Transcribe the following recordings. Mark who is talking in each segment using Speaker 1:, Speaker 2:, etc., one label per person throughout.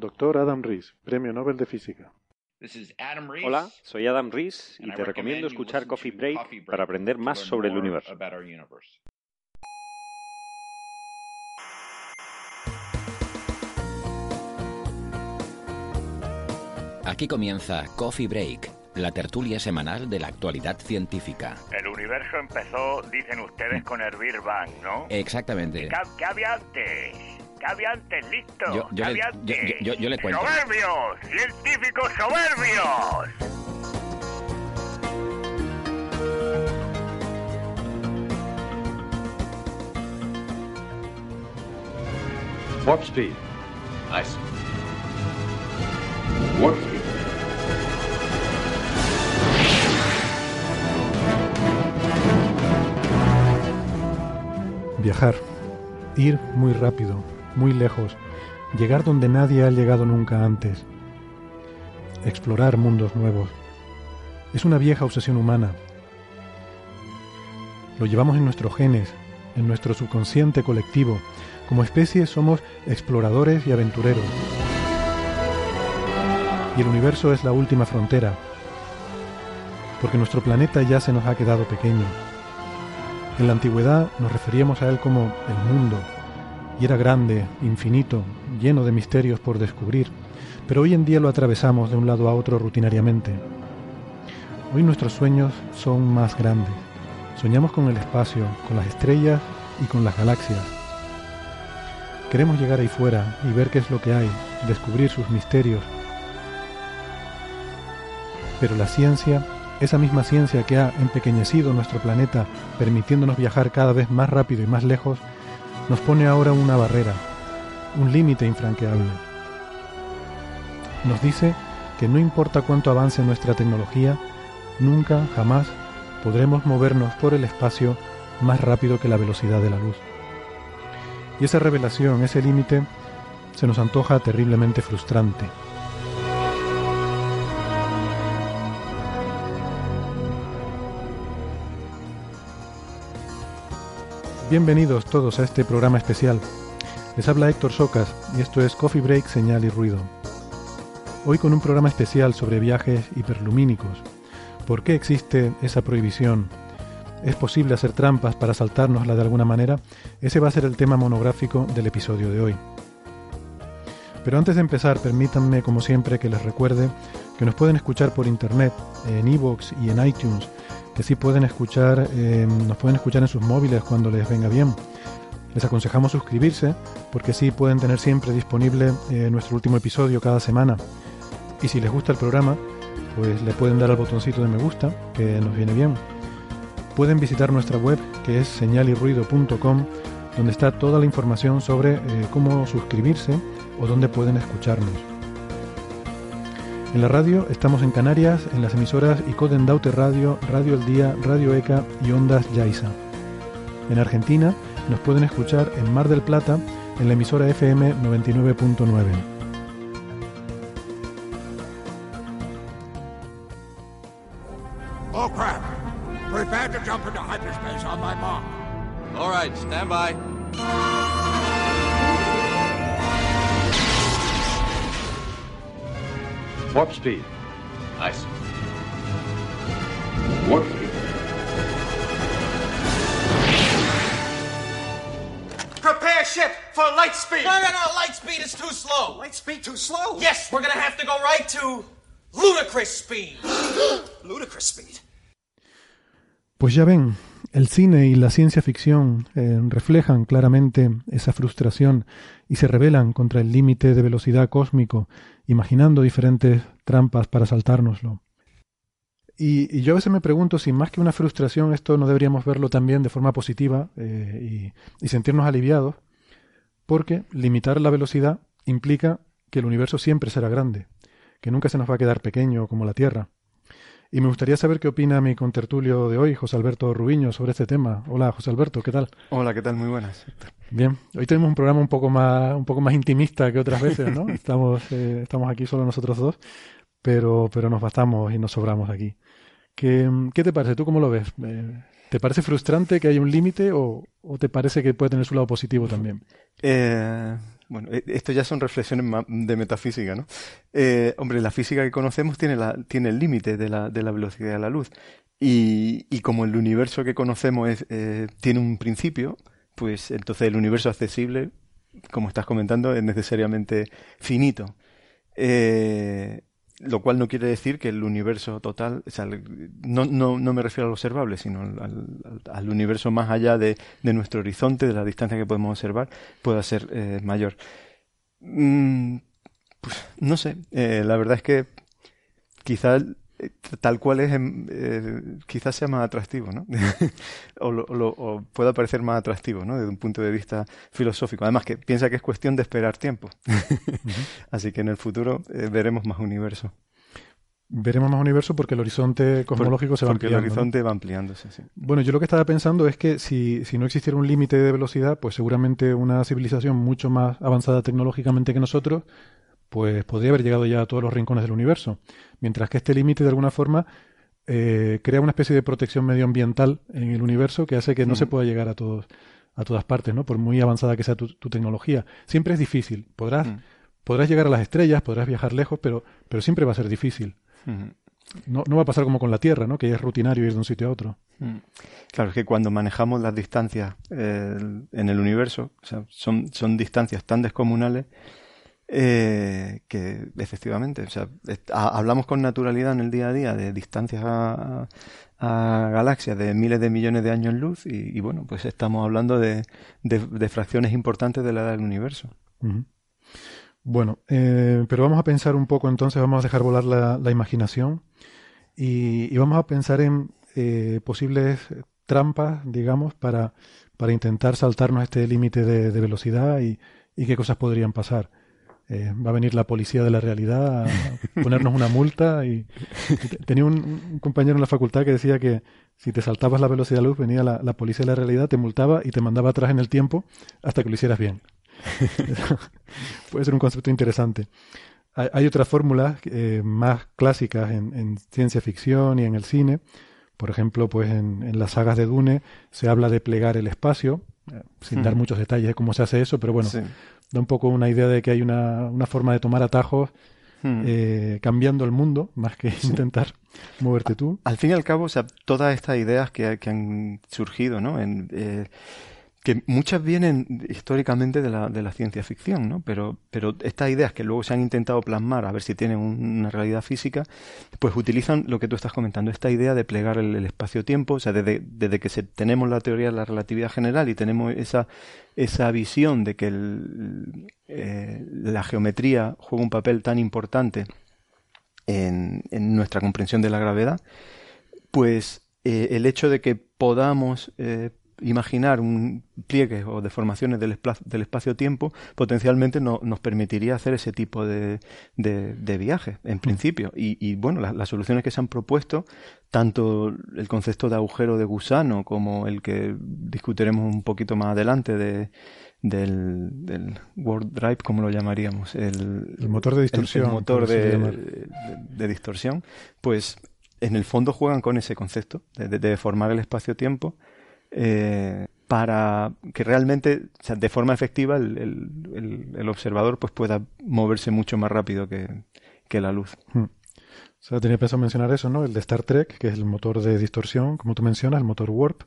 Speaker 1: Doctor Adam Rees, Premio Nobel de Física.
Speaker 2: This is Adam Rees,
Speaker 3: Hola, soy Adam Rees y te recomiendo escuchar Coffee Break
Speaker 2: Coffee Break
Speaker 3: para aprender más sobre el universo.
Speaker 4: Aquí comienza Coffee Break, la tertulia semanal de la actualidad científica.
Speaker 5: El universo empezó, dicen ustedes, con el Big Bang, ¿no?
Speaker 4: Exactamente.
Speaker 5: ¿Qué, qué había antes? ¿Qué había antes? Listo.
Speaker 4: Yo- yo
Speaker 5: ¿Qué
Speaker 4: le-
Speaker 5: había
Speaker 4: yo-
Speaker 5: antes?
Speaker 4: yo- yo- yo le cuento.
Speaker 5: ¡Soberbios! ¡Científicos soberbios!
Speaker 6: Warp speed. Nice. Warp speed.
Speaker 1: Viajar. Ir muy rápido, muy lejos. Llegar donde nadie ha llegado nunca antes. Explorar mundos nuevos. Es una vieja obsesión humana. Lo llevamos en nuestros genes, en nuestro subconsciente colectivo. Como especie somos exploradores y aventureros. Y el universo es la última frontera, porque nuestro planeta ya se nos ha quedado pequeño. En la antigüedad nos referíamos a él como el mundo, y era grande, infinito, lleno de misterios por descubrir, pero hoy en día lo atravesamos de un lado a otro rutinariamente. Hoy nuestros sueños son más grandes. Soñamos con el espacio, con las estrellas y con las galaxias. Queremos llegar ahí fuera y ver qué es lo que hay, descubrir sus misterios. Pero la ciencia, esa misma ciencia que ha empequeñecido nuestro planeta, permitiéndonos viajar cada vez más rápido y más lejos, nos pone ahora una barrera, un límite infranqueable. Nos dice que no importa cuánto avance nuestra tecnología, nunca, jamás, podremos movernos por el espacio más rápido que la velocidad de la luz. Y esa revelación, ese límite, se nos antoja terriblemente frustrante. Bienvenidos todos a este programa especial. Les habla Héctor Socas y esto es Coffee Break, Señal y Ruido. Hoy con un programa especial sobre viajes hiperlumínicos. ¿Por qué existe esa prohibición? ¿Es posible hacer trampas para saltárnosla de alguna manera? Ese va a ser el tema monográfico del episodio de hoy. Pero antes de empezar, permítanme, como siempre, que les recuerde que nos pueden escuchar por internet, en iVoox y en iTunes, que sí pueden escuchar, eh, nos pueden escuchar en sus móviles cuando les venga bien. Les aconsejamos suscribirse, porque sí pueden tener siempre disponible eh, nuestro último episodio cada semana. Y si les gusta el programa, pues le pueden dar al botoncito de me gusta, que nos viene bien. Pueden visitar nuestra web, que es señalirruido.com, donde está toda la información sobre eh, cómo suscribirse o dónde pueden escucharnos. En la radio estamos en Canarias, en las emisoras Icoden Daute Radio, Radio El Día, Radio ECA y Ondas Yaiza. En Argentina nos pueden escuchar en Mar del Plata, en la emisora FM 99.9.
Speaker 6: speed. Nice. Warp speed.
Speaker 7: Prepare ship for light speed.
Speaker 8: No, no, no! Light speed is too slow.
Speaker 7: Light speed too slow.
Speaker 8: Yes, we're gonna have to go right to ludicrous speed. ludicrous speed.
Speaker 1: Pues ya ven, el cine y la ciencia ficción eh, reflejan claramente esa frustración y se rebelan contra el límite de velocidad cósmico, imaginando diferentes trampas para saltárnoslo. Y, yo a veces me pregunto si más que una frustración esto no deberíamos verlo también de forma positiva eh, y sentirnos aliviados, porque limitar la velocidad implica que el universo siempre será grande, que nunca se nos va a quedar pequeño como la Tierra. Y me gustaría saber qué opina mi contertulio de hoy, José Alberto Rubiño, sobre este tema. Hola, José Alberto, ¿qué tal?
Speaker 3: Hola, ¿qué tal? Muy buenas.
Speaker 1: Bien, hoy tenemos un programa un poco más, un poco más intimista que otras veces, ¿no? estamos, eh, estamos aquí solo nosotros dos, pero, pero nos bastamos y nos sobramos aquí. ¿Qué, qué te parece? ¿Tú cómo lo ves? Eh, ¿Te parece frustrante que haya un límite o, o, te parece que puede tener su lado positivo también?
Speaker 3: Eh, bueno, e, esto ya son reflexiones de metafísica, ¿no? Eh, hombre, la física que conocemos tiene, el límite de la, velocidad de la luz. Y, como el universo que conocemos eh, tiene un principio, pues entonces el universo accesible, como estás comentando, es necesariamente finito. Eh, lo cual no quiere decir que el universo total, o sea, no, no, no, me refiero al observable, sino al, universo más allá de, de, nuestro horizonte, de la distancia que podemos observar, pueda ser eh, mayor. Mm, pues, no sé, eh, la verdad es que quizás tal cual es, eh, quizás sea más atractivo, ¿no? o, lo, lo, o, pueda parecer más atractivo, ¿no? Desde un punto de vista filosófico. Además que piensa que es cuestión de esperar tiempo. Así que en el futuro eh, veremos más universo.
Speaker 1: Veremos más universo porque el horizonte cosmológico
Speaker 3: Por,
Speaker 1: se va
Speaker 3: porque
Speaker 1: ampliando.
Speaker 3: el horizonte
Speaker 1: ¿no?
Speaker 3: va ampliándose, sí.
Speaker 1: Bueno, yo lo que estaba pensando es que si, si no existiera un límite de velocidad, pues seguramente una civilización mucho más avanzada tecnológicamente que nosotros pues podría haber llegado ya a todos los rincones del universo. Mientras que este límite, de alguna forma, eh, crea una especie de protección medioambiental en el universo que hace que no mm. se pueda llegar a todos a todas partes, ¿no? Por muy avanzada que sea tu, tu tecnología. Siempre es difícil. Podrás, mm. podrás llegar a las estrellas, podrás viajar lejos, pero, pero siempre va a ser difícil.
Speaker 3: Mm.
Speaker 1: No, no va a pasar como con la Tierra, ¿no? Que es rutinario ir de un sitio a otro.
Speaker 3: Claro, es que cuando manejamos las distancias eh, en el universo, o sea, son, son distancias tan descomunales eh, que efectivamente, o sea, hablamos con naturalidad en el día a día de distancias a, a, galaxias de miles de millones de años luz y, bueno, pues estamos hablando de, de, fracciones importantes de la edad del universo.
Speaker 1: Bueno, eh, pero vamos a pensar un poco entonces, vamos a dejar volar la, imaginación y, vamos a pensar en eh, posibles trampas, digamos, para, para intentar saltarnos este límite de, velocidad y qué cosas podrían pasar. Eh, va a venir la policía de la realidad a ponernos una multa y, y tenía un, un, compañero en la facultad que decía que si te saltabas la velocidad de luz venía la, la, policía de la realidad, te multaba y te mandaba atrás en el tiempo hasta que lo hicieras bien. Puede ser un concepto interesante. Hay, hay otras fórmulas eh, más clásicas en, en, ciencia ficción y en el cine. Por ejemplo, pues en, en las sagas de Dune se habla de plegar el espacio, eh, sin hmm. dar muchos detalles de cómo se hace eso, pero bueno, sí da un poco una idea de que hay una, una forma de tomar atajos hmm. eh, cambiando el mundo más que sí. intentar moverte tú.
Speaker 3: Al fin y al cabo, o sea, todas estas ideas que, que han surgido, ¿no? En, eh, que muchas vienen históricamente de la, de la ciencia ficción, ¿no? Pero, pero estas ideas que luego se han intentado plasmar a ver si tienen un, una realidad física, pues utilizan lo que tú estás comentando, esta idea de plegar el, espacio-tiempo, o sea, desde, desde que se, tenemos la teoría de la relatividad general y tenemos esa, esa visión de que eh, la geometría juega un papel tan importante en, en nuestra comprensión de la gravedad, pues eh, el hecho de que podamos eh, imaginar un pliegue o deformaciones del, del espacio-tiempo potencialmente no, nos permitiría hacer ese tipo de, de, de viaje, en principio. Y, y bueno, la, las soluciones que se han propuesto, tanto el concepto de agujero de gusano como el que discutiremos un poquito más adelante de, del, del Warp Drive, como lo llamaríamos, el,
Speaker 1: el motor de distorsión,
Speaker 3: el, el motor de, de, de, distorsión, pues en el fondo juegan con ese concepto de, de deformar el espacio-tiempo eh, para que realmente, de forma efectiva, el, el, el, observador pues pueda moverse mucho más rápido que, que la luz.
Speaker 1: Hmm. O sea, tenía pensado mencionar eso, ¿no? El de Star Trek, que es el motor de distorsión, como tú mencionas, el motor Warp.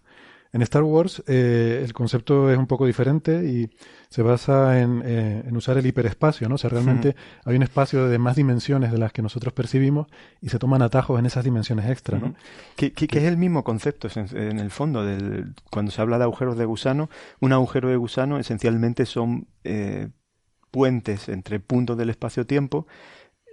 Speaker 1: En Star Wars eh, el concepto es un poco diferente y se basa en, eh, en usar el hiperespacio, ¿no? O sea, realmente hay un espacio de más dimensiones de las que nosotros percibimos y se toman atajos en esas dimensiones extra, ¿no?
Speaker 3: Que, que, que, es el mismo concepto en, en, el fondo del cuando se habla de agujeros de gusano, un agujero de gusano esencialmente son eh, puentes entre puntos del espacio-tiempo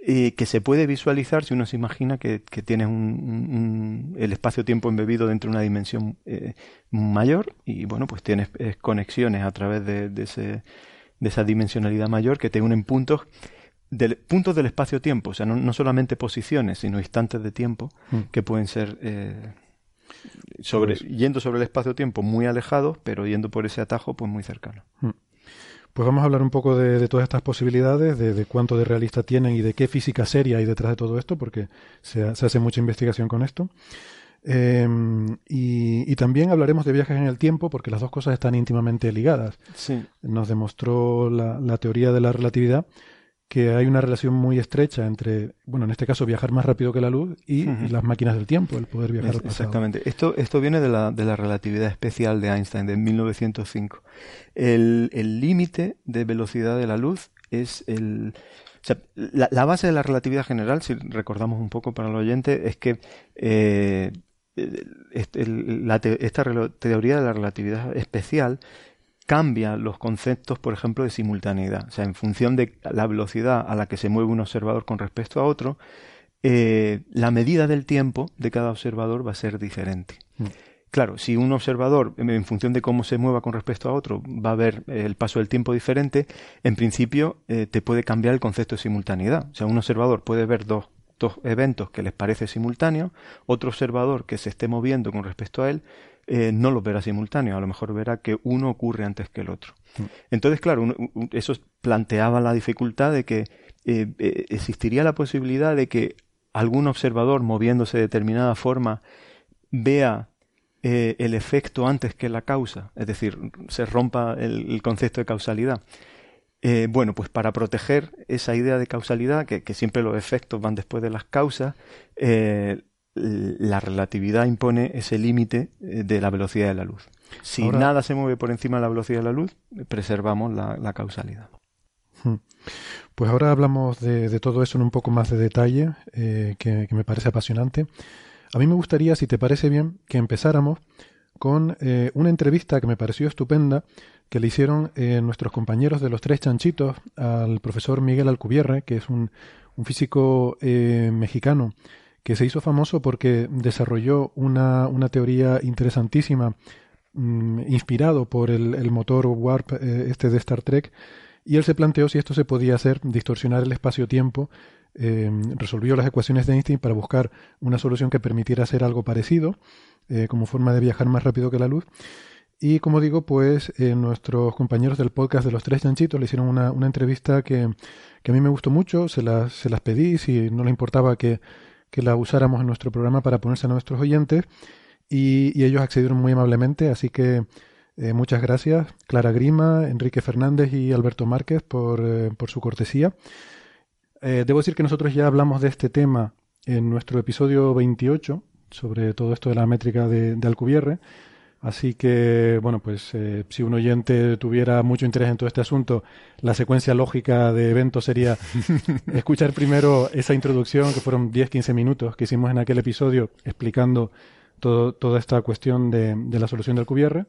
Speaker 3: eh, que se puede visualizar si uno se imagina que, que tienes un, un, el espacio-tiempo embebido dentro de una dimensión eh, mayor y bueno, pues tienes conexiones a través de, de, ese, de esa dimensionalidad mayor que te unen puntos del, puntos del espacio-tiempo, o sea, no, solamente posiciones, sino instantes de tiempo mm. que pueden ser eh, sobre, yendo sobre el espacio-tiempo muy alejados, pero yendo por ese atajo pues muy cercano. Mm.
Speaker 1: Pues vamos a hablar un poco de, todas estas posibilidades, de, cuánto de realista tienen y de qué física seria hay detrás de todo esto, porque se, hace mucha investigación con esto. Em, y, también hablaremos de viajes en el tiempo, porque las dos cosas están íntimamente ligadas.
Speaker 3: Sí.
Speaker 1: Nos demostró la teoría de la relatividad que hay una relación muy estrecha entre, bueno, en este caso viajar más rápido que la luz y, las máquinas del tiempo, el poder viajar al
Speaker 3: pasado. Exactamente. Esto, esto viene de la, de la relatividad especial de Einstein de 1905. El límite de velocidad de la luz es el... O sea, la, base de la relatividad general, si recordamos un poco para el oyente, es que eh, este, la esta teoría de la relatividad especial cambia los conceptos, por ejemplo, de simultaneidad. O sea, en función de la velocidad a la que se mueve un observador con respecto a otro, eh, la medida del tiempo de cada observador va a ser diferente. Mm. Claro, si un observador, en función de cómo se mueva con respecto a otro, va a ver eh, el paso del tiempo diferente, en principio eh, te puede cambiar el concepto de simultaneidad. O sea, un observador puede ver dos, dos eventos que les parece simultáneo, otro observador que se esté moviendo con respecto a él eh, no los verá simultáneos, a lo mejor verá que uno ocurre antes que el otro. Mm. Entonces, claro, eso planteaba la dificultad de que eh, eh, existiría la posibilidad de que algún observador moviéndose de determinada forma vea el efecto antes que la causa, es decir, se rompa el, concepto de causalidad. Bueno, pues para proteger esa idea de causalidad, que, siempre los efectos van después de las causas, la relatividad impone ese límite eh, de la velocidad de la luz. Si nada se mueve por encima de la velocidad de la luz, preservamos la, causalidad.
Speaker 1: Hmm. Pues ahora hablamos de, todo eso en un poco más de detalle, eh, que, me parece apasionante. A mí me gustaría, si te parece bien, que empezáramos con eh, una entrevista que me pareció estupenda que le hicieron nuestros compañeros de los tres chanchitos al profesor Miguel Alcubierre, que es un, un físico mexicano que se hizo famoso porque desarrolló una, una teoría interesantísima mm, inspirado por el, motor Warp eh, este de Star Trek y él se planteó si esto se podía hacer, distorsionar el espacio-tiempo, em, resolvió las ecuaciones de Einstein para buscar una solución que permitiera hacer algo parecido, eh, como forma de viajar más rápido que la luz. Y como digo, pues eh, nuestros compañeros del podcast de los tres chanchitos le hicieron una, una entrevista que, que, a mí me gustó mucho, se las, se las pedí, si no le importaba que que la usáramos en nuestro programa para ponerse a nuestros oyentes y, ellos accedieron muy amablemente, así que eh, muchas gracias Clara Grima, Enrique Fernández y Alberto Márquez por, eh, por su cortesía. Debo decir que nosotros ya hablamos de este tema en nuestro episodio 28 sobre todo esto de la métrica de Alcubierre. Así que, bueno, pues eh, si un oyente tuviera mucho interés en todo este asunto, la secuencia lógica de eventos sería escuchar primero esa introducción, que fueron 10-15 minutos que hicimos en aquel episodio explicando todo, toda esta cuestión de, de la solución del cubierre.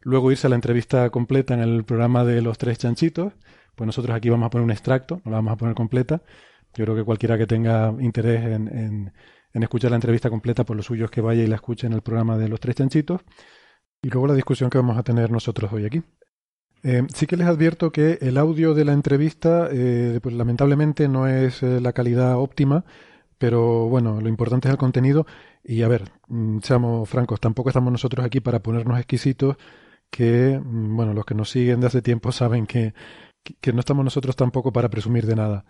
Speaker 1: Luego irse a la entrevista completa en el programa de los tres chanchitos. Pues nosotros aquí vamos a poner un extracto, no la vamos a poner completa. Yo creo que cualquiera que tenga interés en, en, en escuchar la entrevista completa, por lo suyo es que vaya y la escuche en el programa de los tres chanchitos y luego la discusión que vamos a tener nosotros hoy aquí. Eh, sí que les advierto que el audio de la entrevista, eh, pues lamentablemente no es eh, la calidad óptima, pero bueno, lo importante es el contenido. Y a ver, mm, seamos francos, tampoco estamos nosotros aquí para ponernos exquisitos, que, mm, bueno, los que nos siguen de hace tiempo saben que, que no estamos nosotros tampoco para presumir de nada.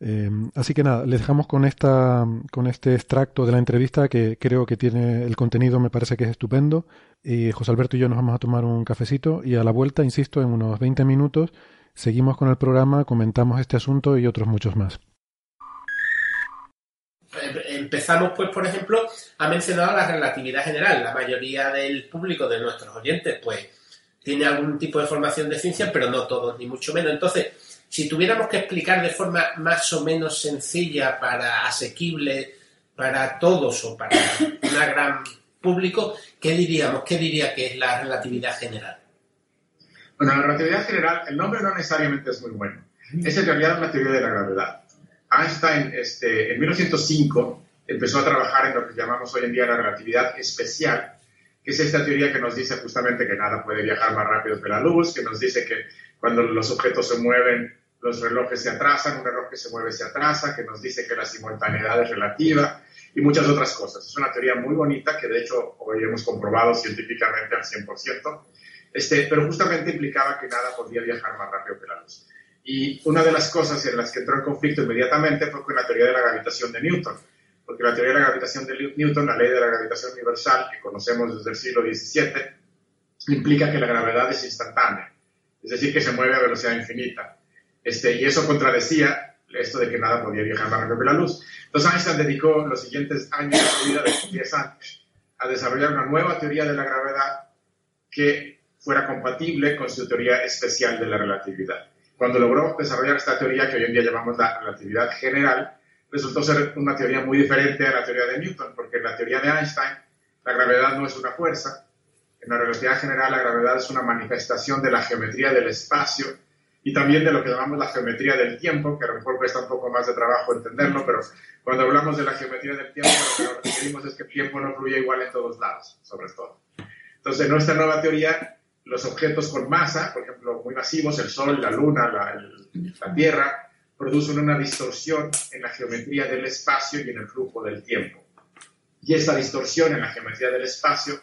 Speaker 1: Em, así que nada, les dejamos con esta, con este extracto de la entrevista que creo que tiene el contenido, me parece que es estupendo. Y José Alberto y yo nos vamos a tomar un cafecito y a la vuelta, insisto, en unos 20 minutos seguimos con el programa, comentamos este asunto y otros muchos más.
Speaker 9: Empezamos, pues, por ejemplo, ha mencionado la relatividad general. La mayoría del público de nuestros oyentes, pues, tiene algún tipo de formación de ciencia, pero no todos, ni mucho menos. Entonces, si tuviéramos que explicar de forma más o menos sencilla para asequible para todos o para un gran público, ¿qué diríamos? ¿Qué diría que es la relatividad general?
Speaker 10: Bueno, la relatividad general, el nombre no necesariamente es muy bueno. Es en realidad la teoría de la gravedad. Einstein, este, en 1905, empezó a trabajar en lo que llamamos hoy en día la relatividad especial, que es esta teoría que nos dice justamente que nada puede viajar más rápido que la luz, que nos dice que cuando los objetos se mueven, los relojes se atrasan, un reloj que se mueve se atrasa, que nos dice que la simultaneidad es relativa y muchas otras cosas. Es una teoría muy bonita que de hecho hoy hemos comprobado científicamente al 100%, este, pero justamente implicaba que nada podía viajar más rápido que la luz. Y una de las cosas en las que entró en conflicto inmediatamente fue con la teoría de la gravitación de Newton, porque la teoría de la gravitación de Newton, la ley de la gravitación universal que conocemos desde el siglo XVII, implica que la gravedad es instantánea, es decir, que se mueve a velocidad infinita. Este, y eso contradecía esto de que nada podía viajar más rápido que la luz. Entonces Einstein dedicó los siguientes años de su vida, de 10 años, a desarrollar una nueva teoría de la gravedad que fuera compatible con su teoría especial de la relatividad. Cuando logró desarrollar esta teoría que hoy en día llamamos la relatividad general, resultó ser una teoría muy diferente a la teoría de Newton, porque en la teoría de Einstein la gravedad no es una fuerza, en la relatividad general la gravedad es una manifestación de la geometría del espacio y también de lo que llamamos la geometría del tiempo, que a lo mejor cuesta un poco más de trabajo entenderlo, pero cuando hablamos de la geometría del tiempo, lo que nos referimos es que el tiempo no fluye igual en todos lados, sobre todo. Entonces, en nuestra nueva teoría, los objetos con masa, por ejemplo, muy masivos, el Sol, la Luna, la, Tierra, producen una distorsión en la geometría del espacio y en el flujo del tiempo. Y esta distorsión en la geometría del espacio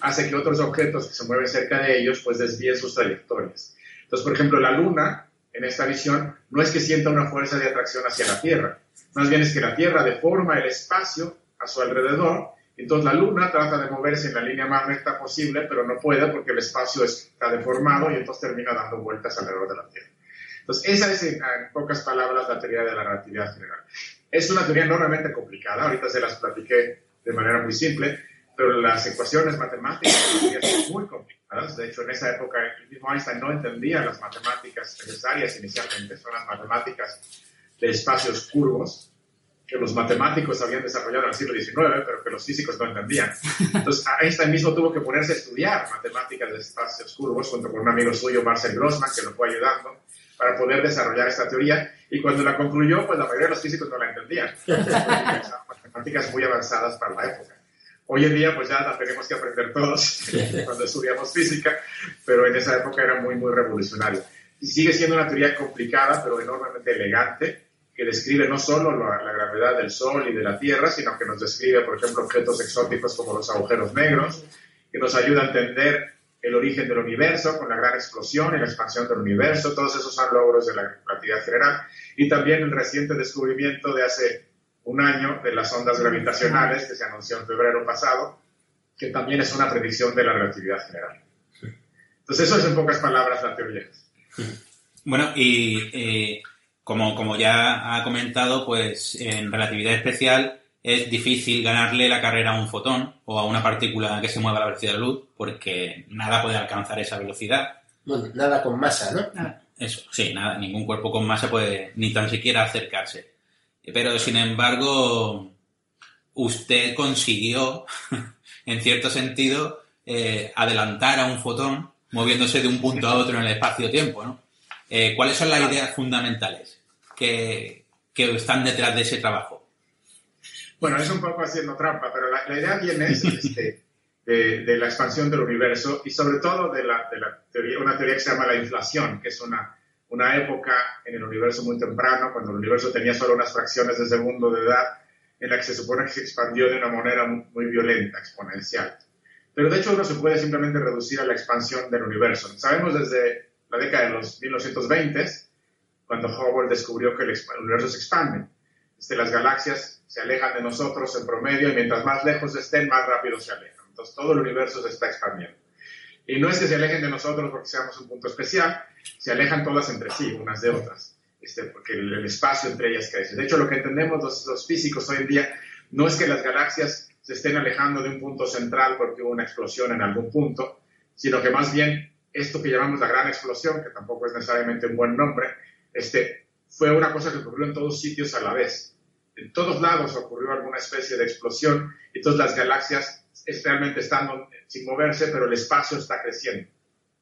Speaker 10: hace que otros objetos que se mueven cerca de ellos pues desvíen sus trayectorias. Entonces, por ejemplo, la Luna, en esta visión, no es que sienta una fuerza de atracción hacia la Tierra, más bien es que la Tierra deforma el espacio a su alrededor entonces la Luna trata de moverse en la línea más recta posible, pero no puede porque el espacio está deformado y entonces termina dando vueltas alrededor de la Tierra. Entonces esa es, en, pocas palabras, la teoría de la relatividad general. Es una teoría enormemente complicada, ahorita se las platiqué de manera muy simple, pero las ecuaciones matemáticas son muy complicadas. De hecho, en esa época el mismo Einstein no entendía las matemáticas necesarias inicialmente, son las matemáticas de espacios curvos que los matemáticos habían desarrollado en el siglo XIX, pero que los físicos no entendían. Entonces Einstein mismo tuvo que ponerse a estudiar matemáticas de espacios curvos junto con un amigo suyo, Marcel Grossman, que lo fue ayudando para poder desarrollar esta teoría. Y cuando la concluyó, pues la mayoría de los físicos no la entendían. matemáticas muy avanzadas para la época. Hoy en día, pues ya la tenemos que aprender todos cuando estudiamos física, pero en esa época era muy, muy revolucionario. Y sigue siendo una teoría complicada, pero enormemente elegante que describe no solo la, gravedad del Sol y de la Tierra, sino que nos describe, por ejemplo, objetos exóticos como los agujeros negros, que nos ayuda a entender el origen del universo con la gran explosión y la expansión del universo. Todos esos son logros de la relatividad general. Y también el reciente descubrimiento de hace un año de las ondas gravitacionales que se anunció en febrero pasado, que también es una predicción de la relatividad general. Entonces, eso es en pocas palabras la teoría.
Speaker 11: Bueno, y eh, como, ya ha comentado, pues en relatividad especial es difícil ganarle la carrera a un fotón o a una partícula que se mueva a la velocidad de la luz porque nada puede alcanzar esa velocidad.
Speaker 9: Bueno, nada con masa, ¿no?
Speaker 11: Eso, sí, nada, ningún cuerpo con masa puede ni tan siquiera acercarse. Pero sin embargo, usted consiguió, en cierto sentido, eh, adelantar a un fotón moviéndose de un punto a otro en el espacio-tiempo, ¿no? Eh, ¿Cuáles son las ideas fundamentales? que, están detrás de ese trabajo?
Speaker 10: Bueno, es un poco haciendo trampa, pero la, idea viene este, de, la expansión del universo y sobre todo de, la, teoría, una teoría que se llama la inflación, que es una, una época en el universo muy temprano, cuando el universo tenía solo unas fracciones de segundo de edad, en la que se supone que se expandió de una manera muy, violenta, exponencial. Pero de hecho uno se puede simplemente reducir a la expansión del universo. Sabemos desde la década de los 1920 cuando Hubble descubrió que el universo se expande. Este, las galaxias se alejan de nosotros en promedio y mientras más lejos estén, más rápido se alejan. Entonces todo el universo se está expandiendo. Y no es que se alejen de nosotros porque seamos un punto especial, se alejan todas entre sí, unas de otras, este, porque el, espacio entre ellas crece. De hecho, lo que entendemos los, los físicos hoy en día no es que las galaxias se estén alejando de un punto central porque hubo una explosión en algún punto, sino que más bien esto que llamamos la gran explosión, que tampoco es necesariamente un buen nombre, este, fue una cosa que ocurrió en todos sitios a la vez. En todos lados ocurrió alguna especie de explosión y todas las galaxias realmente están sin moverse, pero el espacio está creciendo.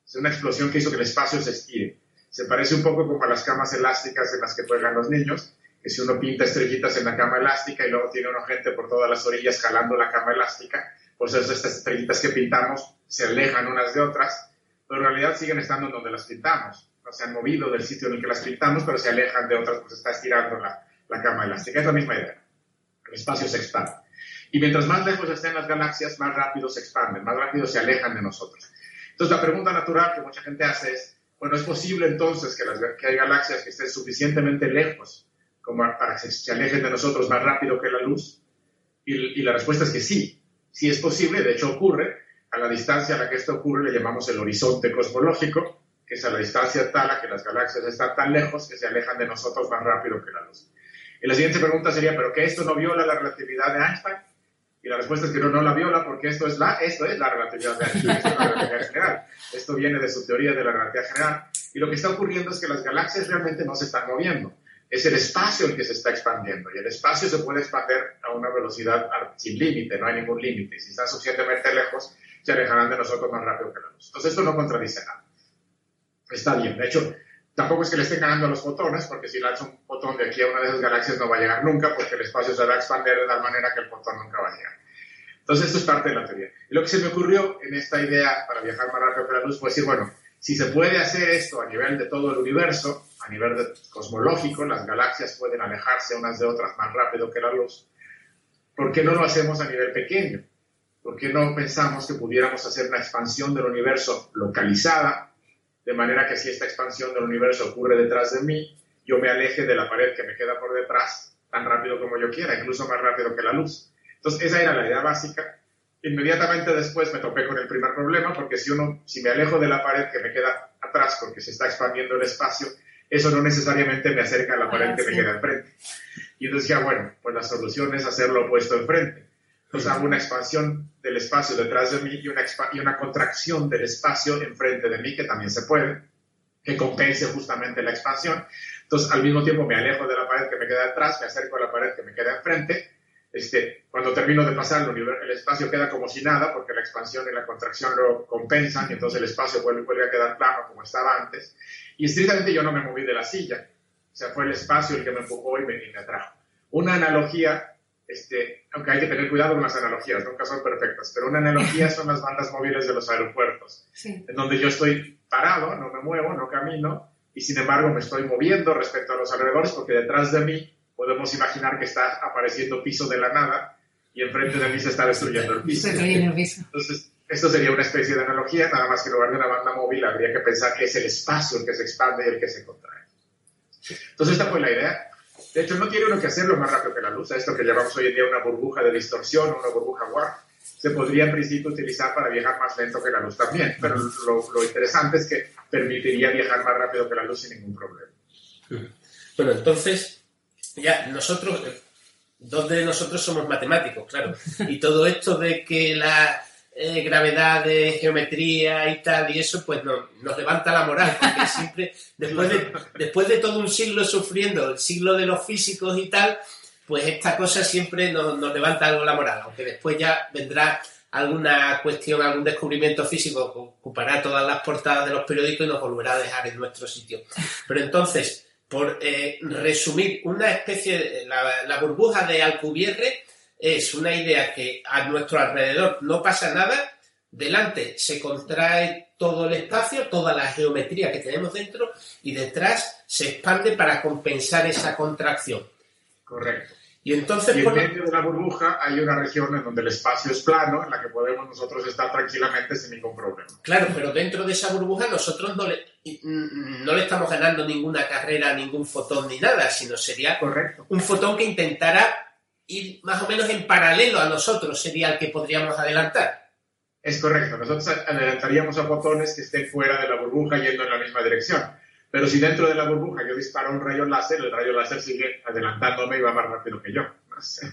Speaker 10: Es una explosión que hizo que el espacio se estire. Se parece un poco como a las camas elásticas en las que juegan los niños, que si uno pinta estrellitas en la cama elástica y luego tiene una gente por todas las orillas jalando la cama elástica, pues estas estrellitas que pintamos se alejan unas de otras, pero en realidad siguen estando en donde las pintamos. No se han movido del sitio en el que las pintamos, pero se alejan de otras, pues está estirando la, la cama elástica. Es la misma idea. El espacio se expande. Y mientras más lejos estén las galaxias, más rápido se expanden, más rápido se alejan de nosotros. Entonces, la pregunta natural que mucha gente hace es, bueno, ¿es posible entonces que, las, que hay galaxias que estén suficientemente lejos como para que se alejen de nosotros más rápido que la luz? Y, y, la respuesta es que sí, sí es posible, de hecho ocurre. A la distancia a la que esto ocurre le llamamos el horizonte cosmológico, que es a la distancia tal a que las galaxias están tan lejos que se alejan de nosotros más rápido que la luz. Y la siguiente pregunta sería, ¿pero que esto no viola la relatividad de Einstein? La respuesta es que no, no la viola porque esto es la, esto es la relatividad Einstein, esto es la relatividad general. Esto viene de su teoría de la relatividad general. Y lo que está ocurriendo es que las galaxias realmente no se están moviendo. Es el espacio el que se está expandiendo. Y el espacio se puede expandir a una velocidad sin límite, no hay ningún límite. Si están suficientemente lejos, se alejarán de nosotros más rápido que la luz. Entonces esto no contradice nada. Está bien. De hecho, Tampoco es que le estén ganando los fotones, porque si lanza un fotón de aquí a una de esas galaxias no va a llegar nunca, porque el espacio se va a expandir de tal manera que el fotón nunca va a llegar. Entonces, esto es parte de la teoría. Y lo que se me ocurrió en esta idea para viajar más rápido que la luz fue decir, bueno, si se puede hacer esto a nivel de todo el universo, a nivel de cosmológico, las galaxias pueden alejarse unas de otras más rápido que la luz, ¿por qué no lo hacemos a nivel pequeño? ¿Por qué no pensamos que pudiéramos hacer una expansión del universo localizada de manera que si esta expansión del universo ocurre detrás de mí, yo me aleje de la pared que me queda por detrás tan rápido como yo quiera, incluso más rápido que la luz. Entonces, esa era la idea básica. Inmediatamente después me topé con el primer problema, porque si, uno, si me alejo de la pared que me queda atrás porque se está expandiendo el espacio, eso no necesariamente me acerca a la pared que me queda enfrente. Y entonces decía, bueno, pues la solución es hacer lo opuesto enfrente. Entonces hago una expansión del espacio detrás de mí y una, y una contracción del espacio enfrente de mí, que también se puede, que compense justamente la expansión. Entonces al mismo tiempo me alejo de la pared que me queda detrás, me acerco a la pared que me queda enfrente. Este, cuando termino de pasar, el espacio queda como si nada, porque la expansión y la contracción lo compensan, y entonces el espacio vuelve, vuelve a quedar plano como estaba antes. Y estrictamente yo no me moví de la silla, o sea, fue el espacio el que me empujó y me, y me atrajo. Una analogía este, aunque hay que tener cuidado con las analogías, nunca son perfectas, pero una analogía son las bandas móviles de los aeropuertos, en donde yo estoy parado, no me muevo, no camino, y sin embargo me estoy moviendo respecto a los alrededores porque detrás de mí podemos imaginar que está apareciendo piso de la nada y enfrente de mí se está destruyendo el piso. Entonces, esto sería una especie de analogía, nada más que en lugar de una banda móvil habría que pensar que es el espacio el que se expande y el que se contrae. Entonces, esta fue la idea. De hecho, no tiene uno que hacerlo más rápido que la luz. Esto que llamamos hoy en día una burbuja de distorsión o una burbuja warp, se podría en principio utilizar para viajar más lento que la luz también. Pero lo, interesante es que permitiría viajar más rápido que la luz sin ningún problema.
Speaker 9: Bueno, entonces, ya nosotros, dos de nosotros somos matemáticos, claro. Y todo esto de que la eh, gravedad de geometría y tal, y eso, pues nos levanta la moral, porque siempre, después de, después de todo un siglo sufriendo, el siglo de los físicos y tal, pues esta cosa siempre nos, nos levanta algo la moral, aunque después ya vendrá alguna cuestión, algún descubrimiento físico que ocupará todas las portadas de los periódicos y nos volverá a dejar en nuestro sitio. Pero entonces, por eh, resumir, una especie, de, la, la burbuja de Alcubierre es una idea que a nuestro alrededor no pasa nada, delante se contrae todo el espacio, toda la geometría que tenemos dentro y detrás se expande para compensar esa contracción.
Speaker 10: Correcto.
Speaker 9: Y entonces
Speaker 10: en medio de la burbuja hay una región en donde el espacio es plano, en la que podemos nosotros estar tranquilamente sin ningún problema.
Speaker 9: Claro, pero dentro de esa burbuja nosotros no le, no le estamos ganando ninguna carrera, ningún fotón ni nada, sino sería
Speaker 10: Correcto.
Speaker 9: un fotón que intentara ir más o menos en paralelo a nosotros sería el que podríamos adelantar.
Speaker 10: Es correcto, nosotros adelantaríamos a fotones que estén fuera de la burbuja yendo en la misma dirección. Pero si dentro de la burbuja yo disparo un rayo láser, el rayo láser sigue adelantándome y va más rápido que yo. No sé.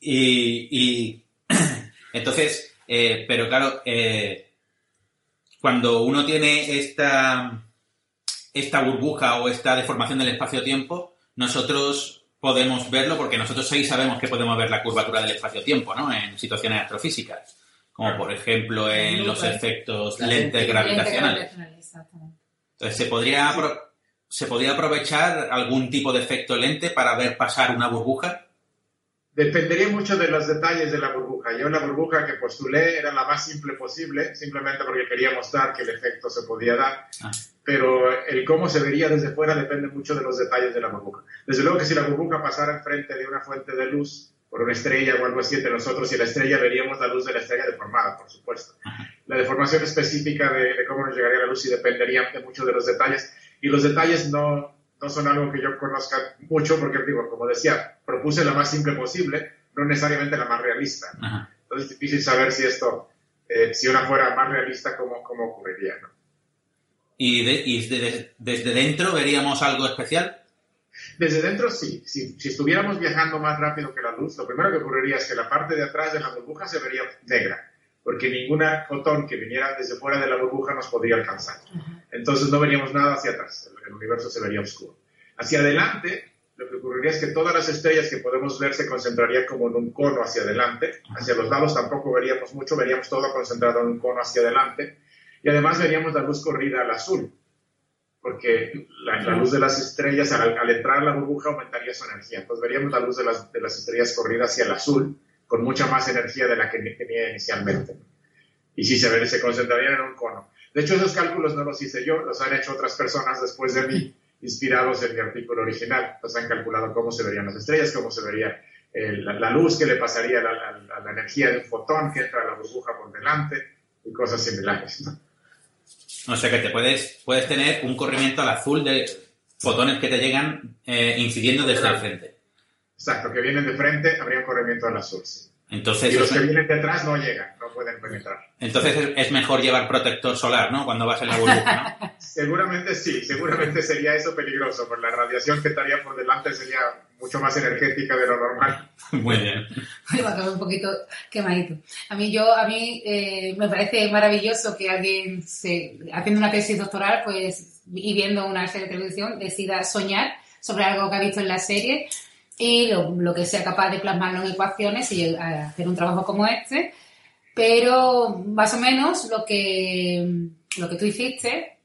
Speaker 11: y, y, entonces, eh, pero claro, eh, cuando uno tiene esta, esta burbuja o esta deformación del espacio-tiempo, nosotros podemos verlo porque nosotros sí sabemos que podemos ver la curvatura del espacio-tiempo, ¿no? En situaciones astrofísicas, como por ejemplo en los efectos lentes gravitacionales. Entonces se podría ¿se podía aprovechar algún tipo de efecto lente para ver pasar una burbuja?
Speaker 10: Dependería mucho de los detalles de la burbuja. Yo la burbuja que postulé era la más simple posible, simplemente porque quería mostrar que el efecto se podía dar. Ah. Pero el cómo se vería desde fuera depende mucho de los detalles de la burbuja. Desde luego que si la burbuja pasara enfrente de una fuente de luz, por una estrella o algo así entre nosotros y la estrella, veríamos la luz de la estrella deformada, por supuesto. La deformación específica de, de cómo nos llegaría la luz y dependería de mucho de los detalles. Y los detalles no, no son algo que yo conozca mucho porque, digo, como decía, propuse la más simple posible, no necesariamente la más realista. Entonces es difícil saber si esto, eh, si una fuera más realista, cómo, cómo ocurriría. ¿no?
Speaker 11: ¿Y, desde dentro veríamos algo especial?
Speaker 10: Desde dentro sí. Si, si, estuviéramos viajando más rápido que la luz, lo primero que ocurriría es que la parte de atrás de la burbuja se vería negra, porque ninguna fotón que viniera desde fuera de la burbuja nos podría alcanzar. Entonces no veríamos nada hacia atrás, el universo se vería oscuro. Hacia adelante, lo que ocurriría es que todas las estrellas que podemos ver se concentrarían como en un cono hacia adelante. Hacia los lados tampoco veríamos mucho, veríamos todo concentrado en un cono hacia adelante. Y además veríamos la luz corrida al azul, porque la, luz de las estrellas al, entrar a la burbuja aumentaría su energía. Entonces veríamos la luz de las, de las estrellas corrida hacia el azul, con mucha más energía de la que tenía inicialmente. Y sí, se, se concentrarían en un cono. De hecho, esos cálculos no los hice yo, los han hecho otras personas después de mí, inspirados en mi artículo original. Los han calculado cómo se verían las estrellas, cómo se vería eh, la, luz que le pasaría a la, la, energía de un fotón que entra a la burbuja por delante y cosas similares.
Speaker 11: O sea que te puedes, puedes tener un corrimiento al azul de fotones que te llegan eh, incidiendo desde el frente.
Speaker 10: Exacto, que vienen de frente, habría un corrimiento al azul. Sí.
Speaker 11: Entonces,
Speaker 10: y los que vienen detrás no llegan, no pueden penetrar.
Speaker 11: Entonces es mejor llevar protector solar, ¿no? Cuando vas en la burbuja, ¿no?
Speaker 10: seguramente sí, seguramente sería eso peligroso, porque la radiación que estaría por delante sería mucho más energética de lo normal.
Speaker 11: Muy bien.
Speaker 12: va a un poquito quemadito. A mí, yo, a mí eh, me parece maravilloso que alguien, se, haciendo una tesis doctoral, pues, y viendo una serie de televisión, decida soñar sobre algo que ha visto en la serie y lo, que sea capaz de plasmarlo en ecuaciones y hacer un trabajo como este. Pero más o menos lo que, lo que tú hiciste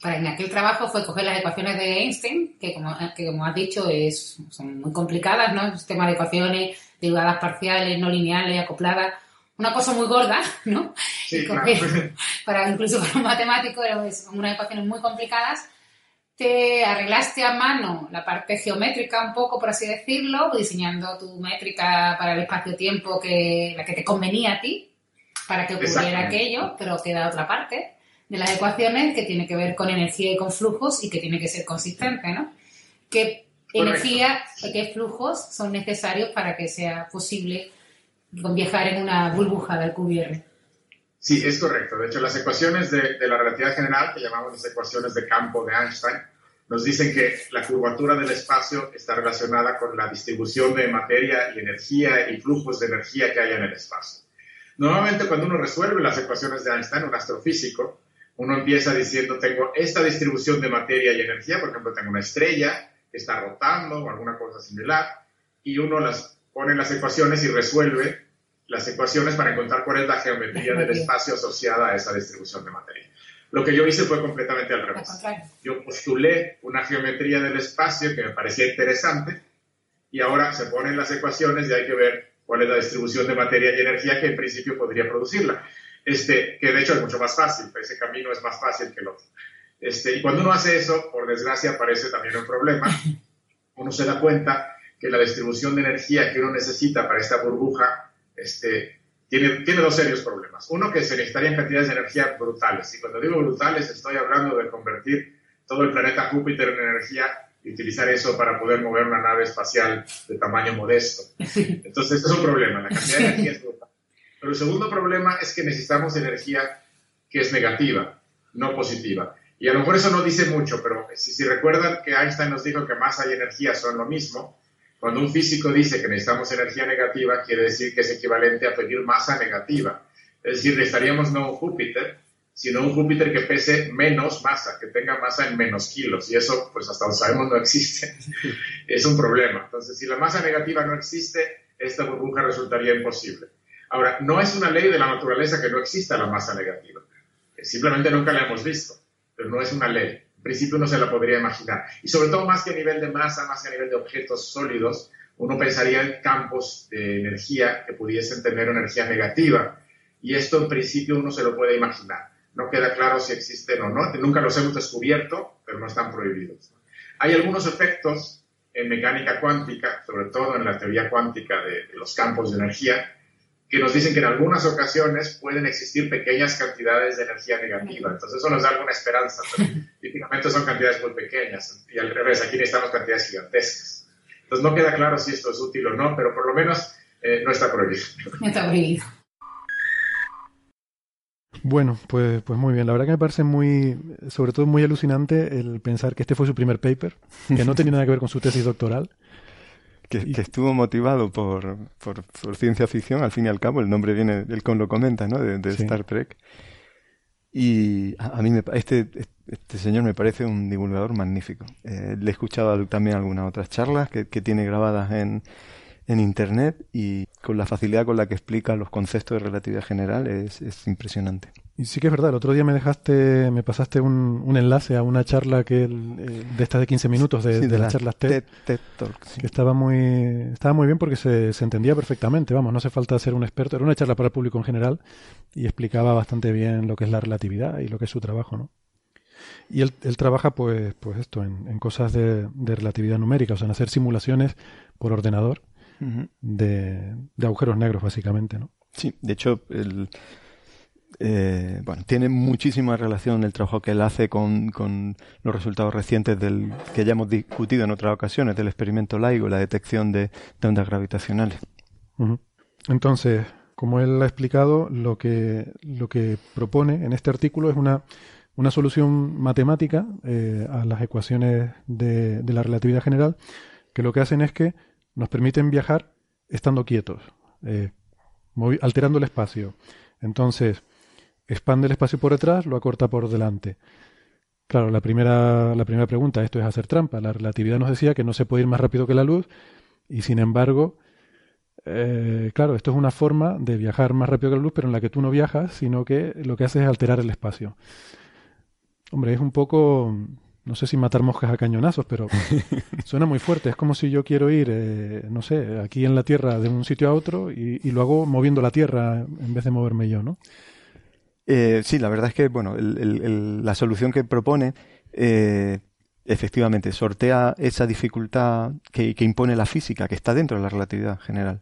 Speaker 12: para en aquel trabajo fue coger las ecuaciones de Einstein, que como, que como has dicho es, son muy complicadas, ¿no? Un sistema de ecuaciones derivadas parciales, no lineales, acopladas, una cosa muy gorda, ¿no?
Speaker 10: Sí,
Speaker 12: para, incluso para un matemático son unas ecuaciones muy complicadas te arreglaste a mano la parte geométrica un poco, por así decirlo, diseñando tu métrica para el espacio-tiempo que la que te convenía a ti, para que ocurriera aquello, pero queda otra parte de las ecuaciones que tiene que ver con energía y con flujos y que tiene que ser consistente, ¿no? ¿Qué energía y qué flujos son necesarios para que sea posible viajar en una burbuja del cubierto?
Speaker 10: Sí, es correcto. De hecho, las ecuaciones de, la relatividad general, que llamamos las ecuaciones de campo de Einstein, nos dicen que la curvatura del espacio está relacionada con la distribución de materia y energía y flujos de energía que hay en el espacio. Normalmente cuando uno resuelve las ecuaciones de Einstein, un astrofísico, uno empieza diciendo, tengo esta distribución de materia y energía, por ejemplo, tengo una estrella que está rotando o alguna cosa similar, y uno las pone en las ecuaciones y resuelve las ecuaciones para encontrar cuál es la geometría del espacio asociada a esa distribución de materia. Lo que yo hice fue completamente al revés. Yo postulé una geometría del espacio que me parecía interesante y ahora se ponen las ecuaciones y hay que ver cuál es la distribución de materia y energía que en principio podría producirla. Este, que de hecho es mucho más fácil, ese camino es más fácil que el otro. Este, y cuando uno hace eso, por desgracia, aparece también un problema. Uno se da cuenta que la distribución de energía que uno necesita para esta burbuja este, tiene, tiene dos serios problemas. Uno, que se necesitarían cantidades de energía brutales. Y cuando digo brutales, estoy hablando de convertir todo el planeta Júpiter en energía y utilizar eso para poder mover una nave espacial de tamaño modesto. Entonces, es un problema. La cantidad de energía es brutal. Pero el segundo problema es que necesitamos energía que es negativa, no positiva. Y a lo mejor eso no dice mucho, pero si, si recuerdan que Einstein nos dijo que masa y energía son lo mismo, cuando un físico dice que necesitamos energía negativa, quiere decir que es equivalente a pedir masa negativa. Es decir, necesitaríamos no un Júpiter, sino un Júpiter que pese menos masa, que tenga masa en menos kilos. Y eso, pues hasta lo sabemos, no existe. es un problema. Entonces, si la masa negativa no existe, esta burbuja resultaría imposible. Ahora, no es una ley de la naturaleza que no exista la masa negativa. Simplemente nunca la hemos visto, pero no es una ley. En principio uno se la podría imaginar. Y sobre todo más que a nivel de masa, más que a nivel de objetos sólidos, uno pensaría en campos de energía que pudiesen tener energía negativa. Y esto en principio uno se lo puede imaginar. No queda claro si existen o no. Nunca los hemos descubierto, pero no están prohibidos. Hay algunos efectos en mecánica cuántica, sobre todo en la teoría cuántica de, los campos de energía, que nos dicen que en algunas ocasiones pueden existir pequeñas cantidades de energía negativa. Entonces eso nos da alguna esperanza, pero típicamente son cantidades muy pequeñas. Y al revés, aquí necesitamos cantidades gigantescas. Entonces no queda claro si esto es útil o no, pero por lo menos eh, no está prohibido.
Speaker 12: No está prohibido.
Speaker 1: Bueno, pues, pues muy bien. La verdad que me parece muy, sobre todo muy alucinante el pensar que este fue su primer paper, que no tenía nada que ver con su tesis doctoral.
Speaker 3: Que, estuvo motivado por, por, ciencia ficción, al fin y al cabo, el nombre viene, él con lo comenta, ¿no? De, Star Trek. Y a, mí me, este, este señor me parece un divulgador magnífico. Eh, le he escuchado también algunas otras charlas que, que tiene grabadas en, en Internet y con la facilidad con la que explica los conceptos de relatividad general es, es impresionante.
Speaker 1: Y sí que es verdad, el otro día me dejaste, me pasaste un, un enlace a una charla que eh, de estas de 15 minutos de, de, las charlas TED,
Speaker 3: Talk,
Speaker 1: que estaba muy, estaba muy bien porque se, se, entendía perfectamente, vamos, no hace falta ser un experto, era una charla para el público en general y explicaba bastante bien lo que es la relatividad y lo que es su trabajo, ¿no? Y él, él trabaja, pues, pues esto, en, en cosas de, de relatividad numérica, o sea, en hacer simulaciones por ordenador de, agujeros negros, básicamente, ¿no?
Speaker 3: Sí, de hecho, el, eh, bueno, tiene muchísima relación el trabajo que él hace con, los resultados recientes del que ya hemos discutido en otras ocasiones del experimento LIGO, la detección de, ondas gravitacionales.
Speaker 1: Entonces, como él ha explicado, lo que, lo que propone en este artículo es una, una solución matemática eh, a las ecuaciones de, de la relatividad general, que lo que hacen es que nos permiten viajar estando quietos, eh, alterando el espacio. Entonces, expande el espacio por detrás, lo acorta por delante. Claro, la primera, la primera pregunta, esto es hacer trampa. La relatividad nos decía que no se puede ir más rápido que la luz y sin embargo, eh, claro, esto es una forma de viajar más rápido que la luz, pero en la que tú no viajas, sino que lo que haces es alterar el espacio. Hombre, es un poco no sé si matar moscas a cañonazos, pero suena muy fuerte. Es como si yo quiero ir, eh, no sé, aquí en la Tierra de un sitio a otro y, lo hago moviendo la Tierra en vez de moverme yo, ¿no?
Speaker 3: Eh, sí, la verdad es que, bueno, la solución que propone eh, efectivamente sortea esa dificultad que, impone la física, que está dentro de la relatividad general.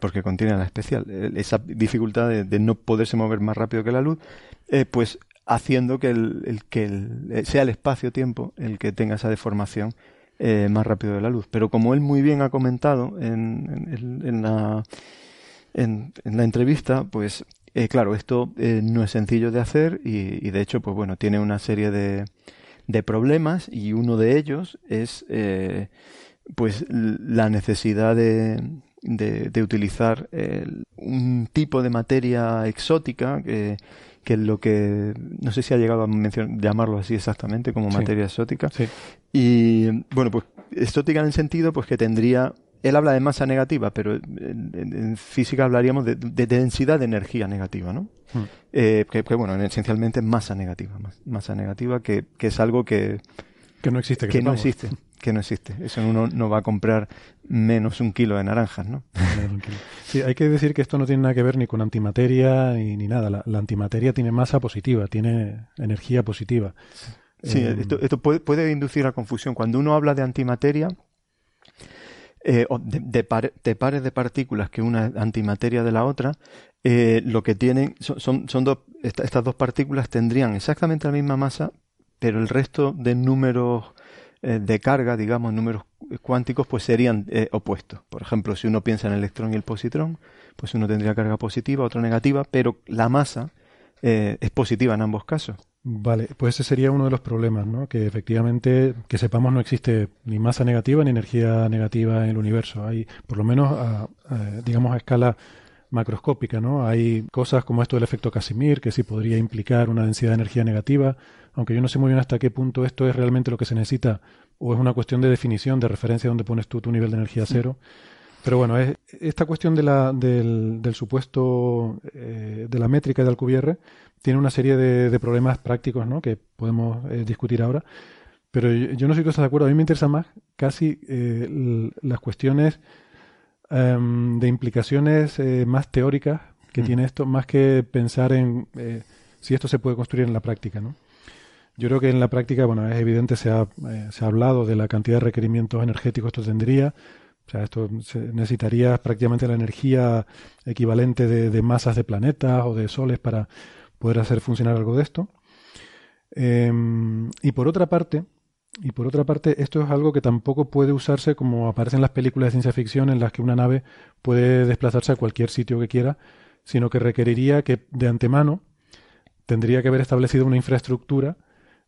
Speaker 3: porque contiene la especial. Esa dificultad de, no poderse mover más rápido que la luz, pues haciendo que, el, que eh, sea el espacio-tiempo el que tenga esa deformación eh, más rápido de la luz. Pero como él muy bien ha comentado en, en, la, en, la entrevista, pues eh, claro, esto no es sencillo de hacer y, de hecho, pues bueno, tiene una serie de, de problemas y uno de ellos es pues la necesidad de, de, de utilizar un tipo de materia exótica que que lo que no sé si ha llegado a llamarlo así exactamente como materia exótica. Y bueno pues exótica en el sentido pues que tendría él habla de masa negativa pero en, física hablaríamos de, densidad de energía negativa no hmm. eh, que, bueno esencialmente masa negativa masa negativa que, que es algo que
Speaker 1: que no existe
Speaker 3: que, no existe que no existe. Eso uno no va a comprar menos un kilo de naranjas, ¿no?
Speaker 1: Sí, hay que decir que esto no tiene nada que ver ni con antimateria ni, ni nada. La, antimateria tiene masa positiva, tiene energía positiva.
Speaker 3: Sí, eh, esto, puede, inducir a confusión. Cuando uno habla de antimateria, eh, o de, pares de partículas que una antimateria de la otra, eh, lo que tienen son, son, dos, estas dos partículas tendrían exactamente la misma masa, pero el resto de números eh, de carga, digamos, números cuánticos, pues serían eh, opuestos. Por ejemplo, si uno piensa en el electrón y el positrón, pues uno tendría carga positiva, otro negativa, pero la masa eh, es positiva en ambos casos.
Speaker 1: Vale, pues ese sería uno de los problemas, ¿no? Que efectivamente, que sepamos, no existe ni masa negativa ni energía negativa en el universo. Hay, por lo menos, digamos, a escala macroscópica, ¿no? Hay cosas como esto del efecto Casimir, que sí podría implicar una densidad de energía negativa, aunque yo no sé muy bien hasta qué punto esto es realmente lo que se necesita o es una cuestión de definición, de referencia donde pones tú tu nivel de energía cero. Pero bueno, es, esta cuestión de la, del, del supuesto eh, de la métrica de Alcubierre tiene una serie de, de problemas prácticos ¿no? que podemos eh, discutir ahora. Pero yo, yo, no sé si tú estás de acuerdo. A mí me interesa más casi eh, las cuestiones um, de implicaciones más teóricas que mm. tiene esto, más que pensar en si esto se puede construir en la práctica, ¿no? Yo creo que en la práctica, bueno, es evidente, se ha, se ha hablado de la cantidad de requerimientos energéticos que esto tendría. O sea, esto necesitaría prácticamente la energía equivalente de, masas de planetas o de soles para poder hacer funcionar algo de esto. Eh, y por otra parte, y por otra parte, esto es algo que tampoco puede usarse como aparece en las películas de ciencia ficción en las que una nave puede desplazarse a cualquier sitio que quiera, sino que requeriría que de antemano tendría que haber establecido una infraestructura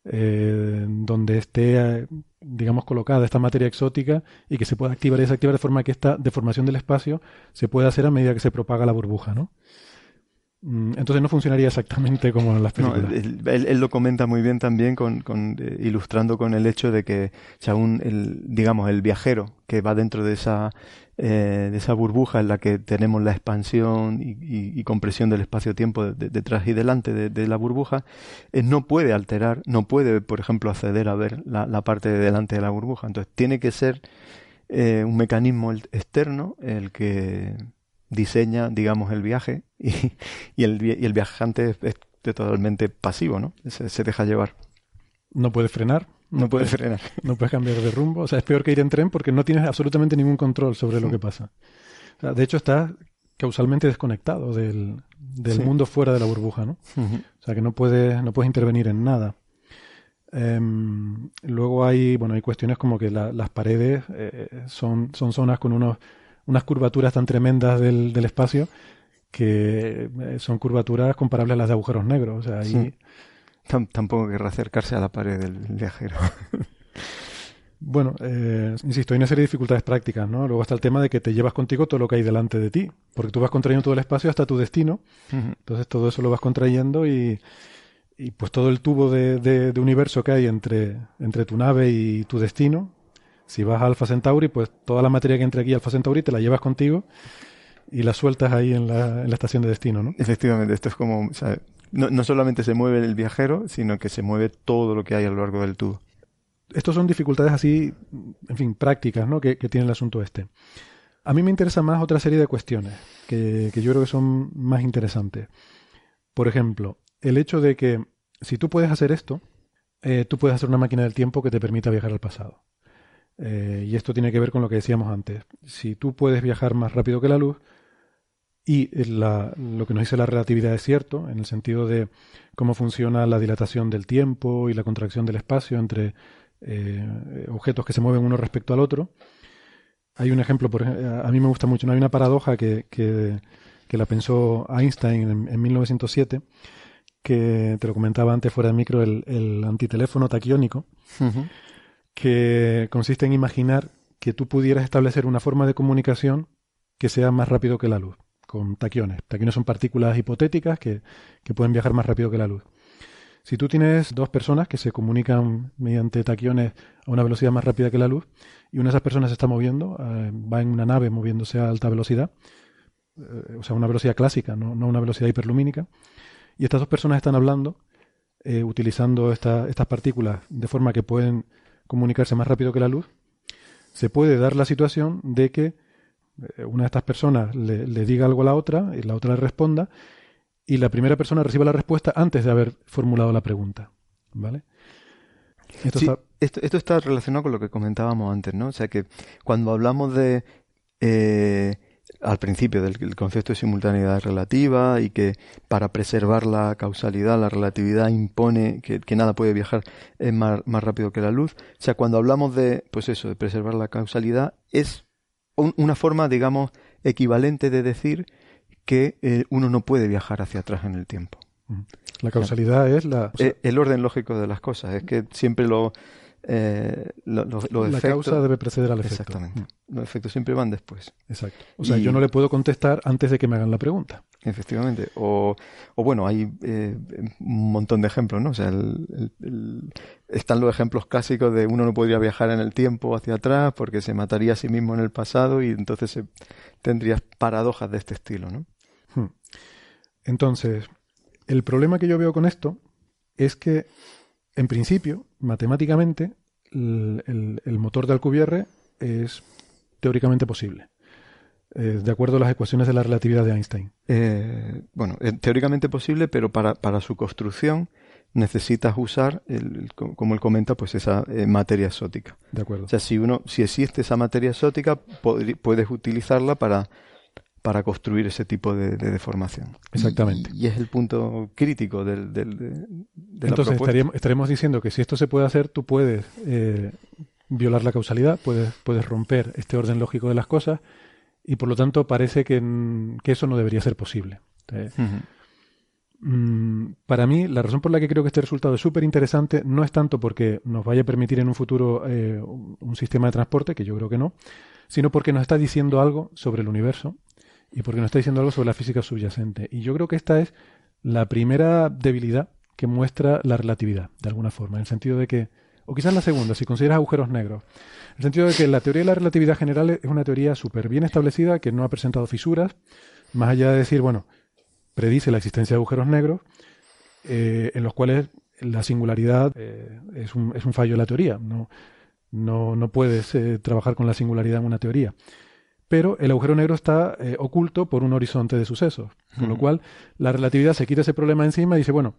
Speaker 1: eh, donde esté, digamos, colocada esta materia exótica y que se pueda activar y desactivar de forma que esta deformación del espacio se pueda hacer a medida que se propaga la burbuja, ¿no? Mm, entonces no funcionaría exactamente como en las películas.
Speaker 3: No, él, él, él, lo comenta muy bien también, con, con eh, ilustrando con el hecho de que, o sea, un, el, digamos, el viajero que va dentro de esa, eh, de esa burbuja en la que tenemos la expansión y, compresión del espacio-tiempo de, detrás y delante de, la burbuja, eh, no puede alterar, no puede, por ejemplo, acceder a ver la, parte de delante de la burbuja. Entonces tiene que ser eh, un mecanismo externo el que diseña, digamos, el viaje y, el, viajante es, totalmente pasivo, ¿no? Se, deja llevar.
Speaker 1: No puede frenar.
Speaker 3: No, no puede frenar.
Speaker 1: No puedes cambiar de rumbo. O sea, es peor que ir en tren porque no tienes absolutamente ningún control sobre lo que pasa. O sea, de hecho, estás causalmente desconectado del, del sí. mundo fuera de la burbuja, ¿no? Uh -huh. O sea, que no puedes, no puedes intervenir en nada. Um, luego hay, bueno, hay cuestiones como que la, las paredes eh, son, son zonas con unos unas curvaturas tan tremendas del, del espacio que eh, son curvaturas comparables a las de agujeros negros. O sea, ahí...
Speaker 3: sí. Tampoco querrá acercarse a la pared del viajero.
Speaker 1: bueno, eh, insisto, hay una serie de dificultades prácticas, ¿no? Luego está el tema de que te llevas contigo todo lo que hay delante de ti, porque tú vas contrayendo todo el espacio hasta tu destino, uh -huh. entonces todo eso lo vas contrayendo y, y pues todo el tubo de, de, de, universo que hay entre, entre tu nave y tu destino, si vas a Alpha Centauri, pues toda la materia que entre aquí a Alpha Centauri te la llevas contigo y la sueltas ahí en la, en la estación de destino, ¿no?
Speaker 3: Efectivamente, esto es como, o sea, no, no, solamente se mueve el viajero, sino que se mueve todo lo que hay a lo largo del tubo.
Speaker 1: Estos son dificultades así, en fin, prácticas, ¿no? Que, que tiene el asunto este. A mí me interesa más otra serie de cuestiones que, que yo creo que son más interesantes. Por ejemplo, el hecho de que si tú puedes hacer esto, eh, tú puedes hacer una máquina del tiempo que te permita viajar al pasado. Eh, y esto tiene que ver con lo que decíamos antes. Si tú puedes viajar más rápido que la luz, y la, lo que nos dice la relatividad es cierto, en el sentido de cómo funciona la dilatación del tiempo y la contracción del espacio entre eh, objetos que se mueven uno respecto al otro. Hay un ejemplo, por a mí me gusta mucho, ¿no? hay una paradoja que, que, que la pensó Einstein en, en, 1907, que te lo comentaba antes fuera de micro, el, el antiteléfono taquiónico. Uh -huh que consiste en imaginar que tú pudieras establecer una forma de comunicación que sea más rápido que la luz, taquiones. Taquiones son partículas hipotéticas que, que pueden viajar más rápido que la luz. Si tú tienes dos personas que se comunican mediante taquiones a una velocidad más rápida que la luz, y una de esas personas se está moviendo, eh, va en una nave moviéndose a alta velocidad, eh, o sea, una velocidad clásica, no, una velocidad hiperlumínica, y estas dos personas están hablando eh, utilizando esta, estas partículas de forma que pueden comunicarse más rápido que la luz, se puede dar la situación de que una de estas personas le, le, diga algo a la otra y la otra le responda y la primera persona reciba la respuesta antes de haber formulado la pregunta. ¿Vale?
Speaker 3: Esto, sí, está... Esto, esto, está... relacionado con lo que comentábamos antes, ¿no? O sea que cuando hablamos de eh, al principio del concepto de simultaneidad relativa y que para preservar la causalidad, la relatividad impone que, que nada puede viajar más, más, rápido que la luz. O sea, cuando hablamos de, pues eso, de preservar la causalidad, es un, una forma, digamos, equivalente de decir que eh, uno no puede viajar hacia atrás en el tiempo.
Speaker 1: La causalidad es la... O
Speaker 3: sea, el orden lógico de las cosas, es que siempre lo eh, lo- lo- los
Speaker 1: la
Speaker 3: efectos...
Speaker 1: causa debe preceder al efecto.
Speaker 3: Exactamente. Los efectos siempre van después.
Speaker 1: Exacto. O sea,
Speaker 3: Y-
Speaker 1: yo no le puedo contestar antes de que me hagan la pregunta.
Speaker 3: Efectivamente. O, o bueno, hay eh, un montón de ejemplos, ¿no? O sea, el- el- el- están los ejemplos clásicos de uno no podría viajar en el tiempo hacia atrás porque se mataría a sí mismo en el pasado y entonces se- tendrías paradojas de este estilo, ¿no?
Speaker 1: Hmm. Entonces, el problema que yo veo con esto es que, en principio, matemáticamente, el, el- el motor de Alcubierre es teóricamente posible, eh, de acuerdo a las ecuaciones de la relatividad de Einstein.
Speaker 3: Eh, bueno, eh, teóricamente posible, pero para, para su construcción necesitas usar, el- el- co- como él comenta, pues esa eh, materia exótica.
Speaker 1: De acuerdo.
Speaker 3: O sea, si uno, si existe esa materia exótica, puedes utilizarla para, para construir ese tipo de, de deformación.
Speaker 1: Exactamente.
Speaker 3: Y, y es el punto crítico del, del- de, de la
Speaker 1: Entonces estaríamos, estaremos diciendo que si esto se puede hacer, tú puedes eh, violar la causalidad, puedes, puedes romper este orden lógico de las cosas y por lo tanto parece que, mm, que eso no debería ser posible. Mm, para mí, la razón por la que creo que este resultado es súper interesante no es tanto porque nos vaya a permitir en un futuro eh, un sistema de transporte, que yo creo que no, sino porque nos está diciendo algo sobre el universo y porque nos está diciendo algo sobre la física subyacente. Y yo creo que esta es la primera debilidad que muestra la relatividad, de alguna forma, en el sentido de que, o quizás la segunda, si consideras agujeros negros, en el sentido de que la teoría de la relatividad general es una teoría súper bien establecida, que no ha presentado fisuras, más allá de decir, bueno, predice la existencia de agujeros negros, eh, en los cuales la singularidad eh, es, un, es un fallo de la teoría. No, no, no puedes eh, trabajar con la singularidad en una teoría. Pero el agujero negro está eh, oculto por un horizonte de sucesos. Con lo cual, la relatividad se quita ese problema encima y dice, bueno,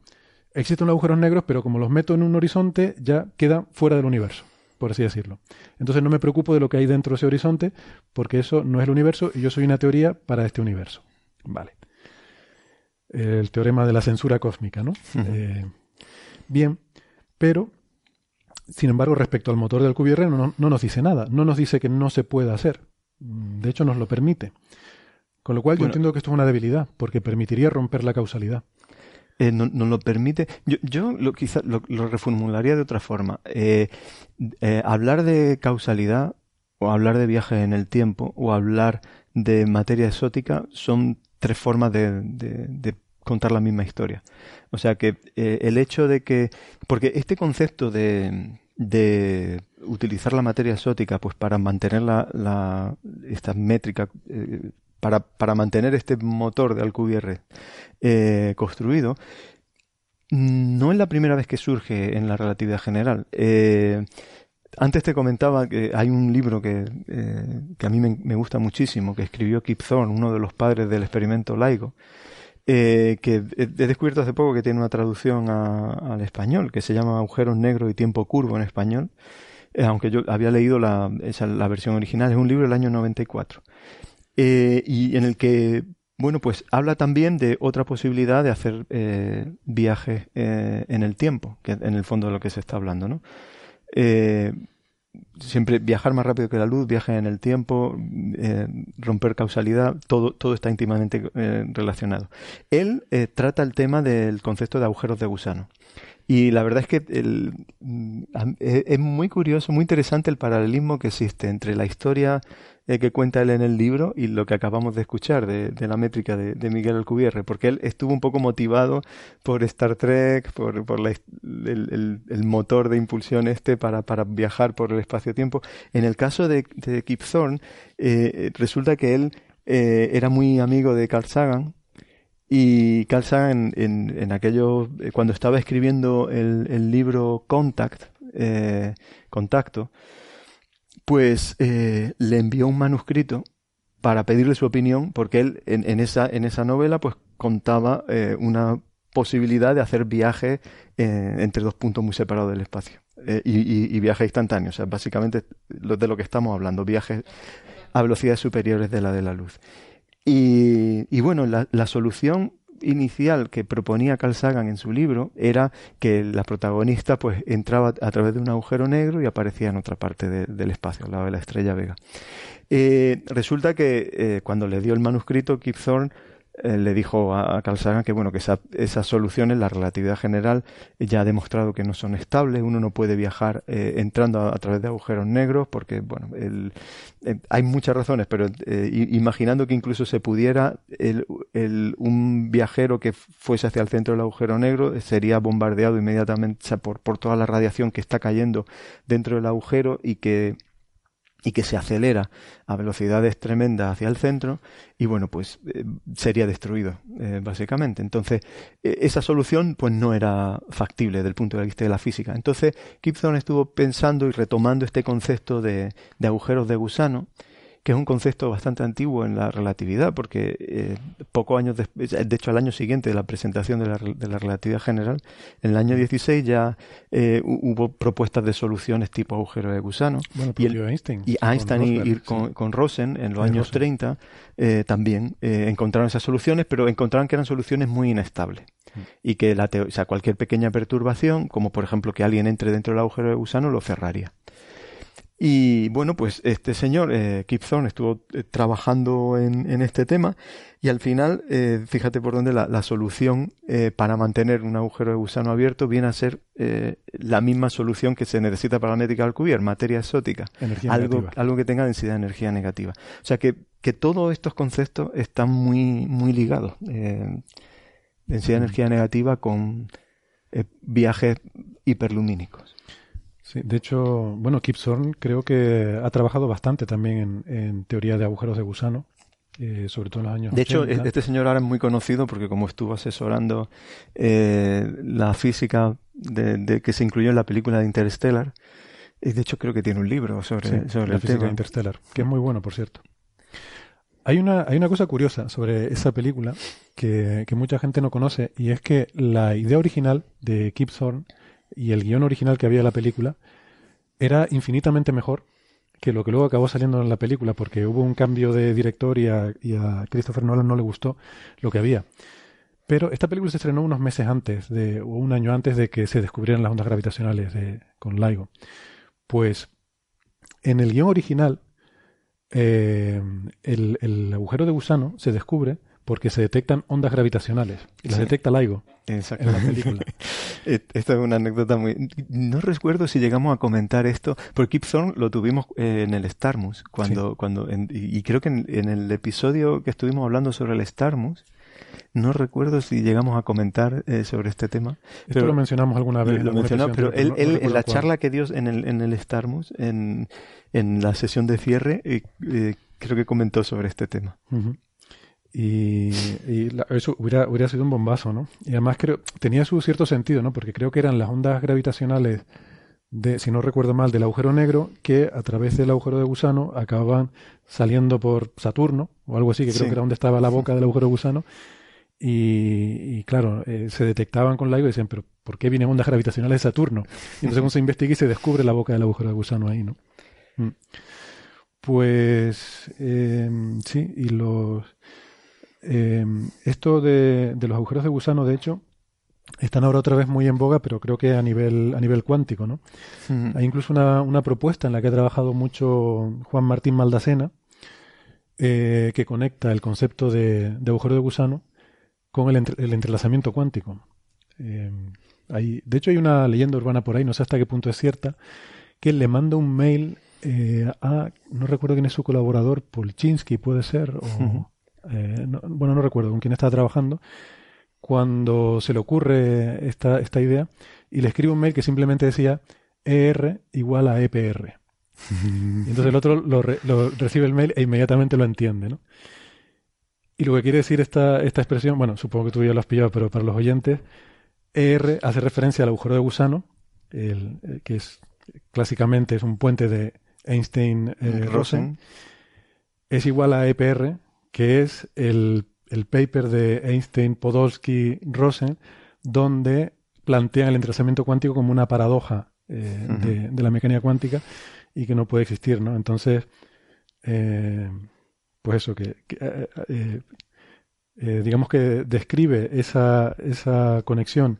Speaker 1: existen agujeros negros, pero como los meto en un horizonte, ya quedan fuera del universo, por así decirlo. Entonces no me preocupo de lo que hay dentro de ese horizonte, porque eso no es el universo y yo soy una teoría para este universo. Vale. El teorema de la censura cósmica, ¿no? Eh, bien, pero, sin embargo, respecto al motor del Alcubierre no, no nos dice nada. No nos dice que no se pueda hacer. De hecho, nos lo permite. Con lo cual yo entiendo que esto es una debilidad, porque permitiría romper la causalidad.
Speaker 3: Eh, no, no lo permite. Yo, yo lo, quizá lo, lo reformularía de otra forma. Eh, eh, hablar de causalidad o hablar de viajes en el tiempo o hablar de materia exótica son tres formas de, de- de contar la misma historia. O sea que el hecho de que... Porque este concepto de, de utilizar la materia exótica pues para mantener la, la- esta métrica, eh, para, para mantener este motor de Alcubierre eh, construido, no es la primera vez que surge en la relatividad general. Eh, antes te comentaba que hay un libro que, que a mí me, gusta muchísimo, que escribió Kip Thorne, uno de los padres del experimento LIGO, eh, que he descubierto hace poco que tiene una traducción al español, que se llama Agujeros Negros y Tiempo Curvo en español, eh, aunque yo había leído la, la versión original, es un libro del año 94, eh, y en el que bueno, pues habla también de otra posibilidad de hacer viajes en el tiempo, que en el fondo de lo que se está hablando, ¿no? Siempre viajar más rápido que la luz, viajes en el tiempo, eh, romper causalidad, todo, todo está íntimamente eh, relacionado. Él eh, trata el tema del concepto de agujeros de gusano. Y la verdad es que el, mm, am- es muy curioso, muy interesante el paralelismo que existe entre la historia eh, que cuenta él en el libro y lo que acabamos de escuchar de, de la métrica de, Miguel Alcubierre, porque él estuvo un poco motivado por Star Trek, por, por la el motor de impulsión este para, para viajar por el espacio-tiempo. En el caso de, de Kip Thorne, eh, resulta que él eh, era muy amigo de Carl Sagan, y Carl Sagan, en, en, en aquello, eh, cuando estaba escribiendo el, el libro Contact, eh, Contacto, pues eh, le envió un manuscrito para pedirle su opinión, porque él en, en esa, en esa novela pues contaba eh, una posibilidad de hacer viajes eh, entre dos puntos muy separados del espacio. Y, y, y viajes instantáneos, o sea, básicamente de lo que estamos hablando, viajes a velocidades superiores de la de la luz. Y, bueno, la, solución inicial que proponía Carl Sagan en su libro era que la protagonista pues entraba a través de un agujero negro y aparecía en otra parte de, del espacio, al lado de la estrella Vega. Eh, resulta que eh, cuando le dio el manuscrito, Kip Thorne eh, le dijo a, Carl Sagan que bueno que esas soluciones, la relatividad general, ya ha demostrado que no son estables. Uno no puede viajar eh, entrando a, través de agujeros negros porque bueno el, eh, hay muchas razones, pero imaginando que incluso se pudiera el, un viajero que fuese hacia el centro del agujero negro sería bombardeado inmediatamente por, por toda la radiación que está cayendo dentro del agujero y que y que se acelera a velocidades tremendas hacia el centro y bueno pues eh, sería destruido eh, básicamente. Entonces eh, esa solución pues no era factible desde el punto de vista de la física. Entonces Gibson estuvo pensando y retomando este concepto de, de agujeros de gusano que es un concepto bastante antiguo en la relatividad, porque eh, pocos años después, de hecho al año siguiente de la presentación de la, de la relatividad general, en el año 16 ya eh, hubo propuestas de soluciones tipo agujero de gusano.
Speaker 1: y, Einstein.
Speaker 3: Y Einstein y, con, Rosen en los años 30 eh, también encontraron esas soluciones, pero encontraron que eran soluciones muy inestables. Mm. Y que la o sea, cualquier pequeña perturbación, como por ejemplo que alguien entre dentro del agujero de gusano, lo cerraría. Y bueno, pues este señor, eh, Kip Thorne, estuvo eh, trabajando en, en, este tema y al final, eh, fíjate por dónde la, la solución eh, para mantener un agujero de gusano abierto viene a ser eh, la misma solución que se necesita para la métrica Alcubierre, materia exótica. algo, algo que tenga densidad de energía negativa. O sea que, que todos estos conceptos están muy, muy ligados. densidad de energía negativa con viajes hiperlumínicos.
Speaker 1: Sí, de hecho, bueno, Kip Thorne creo que ha trabajado bastante también en, teoría de agujeros de gusano, eh, sobre todo en los años.
Speaker 3: De hecho, este señor ahora es muy conocido porque como estuvo asesorando eh, la física de, que se incluyó en la película de Interstellar, y de hecho creo que tiene un libro sobre, sobre
Speaker 1: la
Speaker 3: el
Speaker 1: física
Speaker 3: tema.
Speaker 1: de Interstellar, que es muy bueno, por cierto. Hay una, hay una cosa curiosa sobre esa película que, que mucha gente no conoce y es que la idea original de Kip Thorne y el guion original que había de la película era infinitamente mejor que lo que luego acabó saliendo en la película, porque hubo un cambio de director y a, Christopher Nolan no le gustó lo que había. Pero esta película se estrenó unos meses antes, de, o un año antes de que se descubrieran las ondas gravitacionales de, con LIGO. Pues en el guion original, eh, el, el, agujero de gusano se descubre porque se detectan ondas gravitacionales. Y las detecta LIGO en la película.
Speaker 3: Esta es una anécdota muy... No recuerdo si llegamos a comentar esto, porque Kip Thorne lo tuvimos eh, en el Starmus, cuando, cuando y creo que en, el episodio que estuvimos hablando sobre el Starmus, no recuerdo si llegamos a comentar eh, sobre este tema.
Speaker 1: Esto lo mencionamos alguna vez.
Speaker 3: Lo, mencionamos, pero él, él en la charla que dio en el, en el Starmus, en, en la sesión de cierre, eh, creo que comentó sobre este tema.
Speaker 1: Y, eso hubiera, hubiera sido un bombazo, ¿no? Y además creo, tenía su cierto sentido, ¿no? Porque creo que eran las ondas gravitacionales de, si no recuerdo mal, del agujero negro que a través del agujero de gusano acababan saliendo por Saturno o algo así, que creo que era donde estaba la boca del agujero de gusano. Y, claro, eh, se detectaban con LIGO y decían, pero ¿por qué vienen ondas gravitacionales de Saturno? Y entonces cuando se investiga y se descubre la boca del agujero de gusano ahí, ¿no? Mm. Pues eh, sí, y los eh, esto de, los agujeros de gusano, de hecho, están ahora otra vez muy en boga, pero creo que a nivel, a nivel cuántico, ¿no? Hay incluso una, una, propuesta en la que ha trabajado mucho Juan Martín Maldacena, eh, que conecta el concepto de, agujero de gusano con el, el entrelazamiento cuántico. Eh, hay, de hecho, hay una leyenda urbana por ahí, no sé hasta qué punto es cierta, que le manda un mail eh, a, no recuerdo quién es su colaborador, Polchinski puede ser, o, eh, bueno, no recuerdo con quién estaba trabajando, cuando se le ocurre esta, esta idea y le escribe un mail que simplemente decía ER igual a EPR. y entonces el otro lo, recibe el mail e inmediatamente lo entiende, ¿no? Y lo que quiere decir esta, esta expresión, bueno, supongo que tú ya lo has pillado, pero para los oyentes, ER hace referencia al agujero de gusano, el, eh, que es clásicamente es un puente de Einstein-Rosen, eh, es igual a EPR, que es el, paper de Einstein, Podolsky, Rosen, donde plantean el entrelazamiento cuántico como una paradoja eh, de, la mecánica cuántica y que no puede existir, ¿no? Entonces, eh, pues eso, que, eh, digamos que describe esa, esa conexión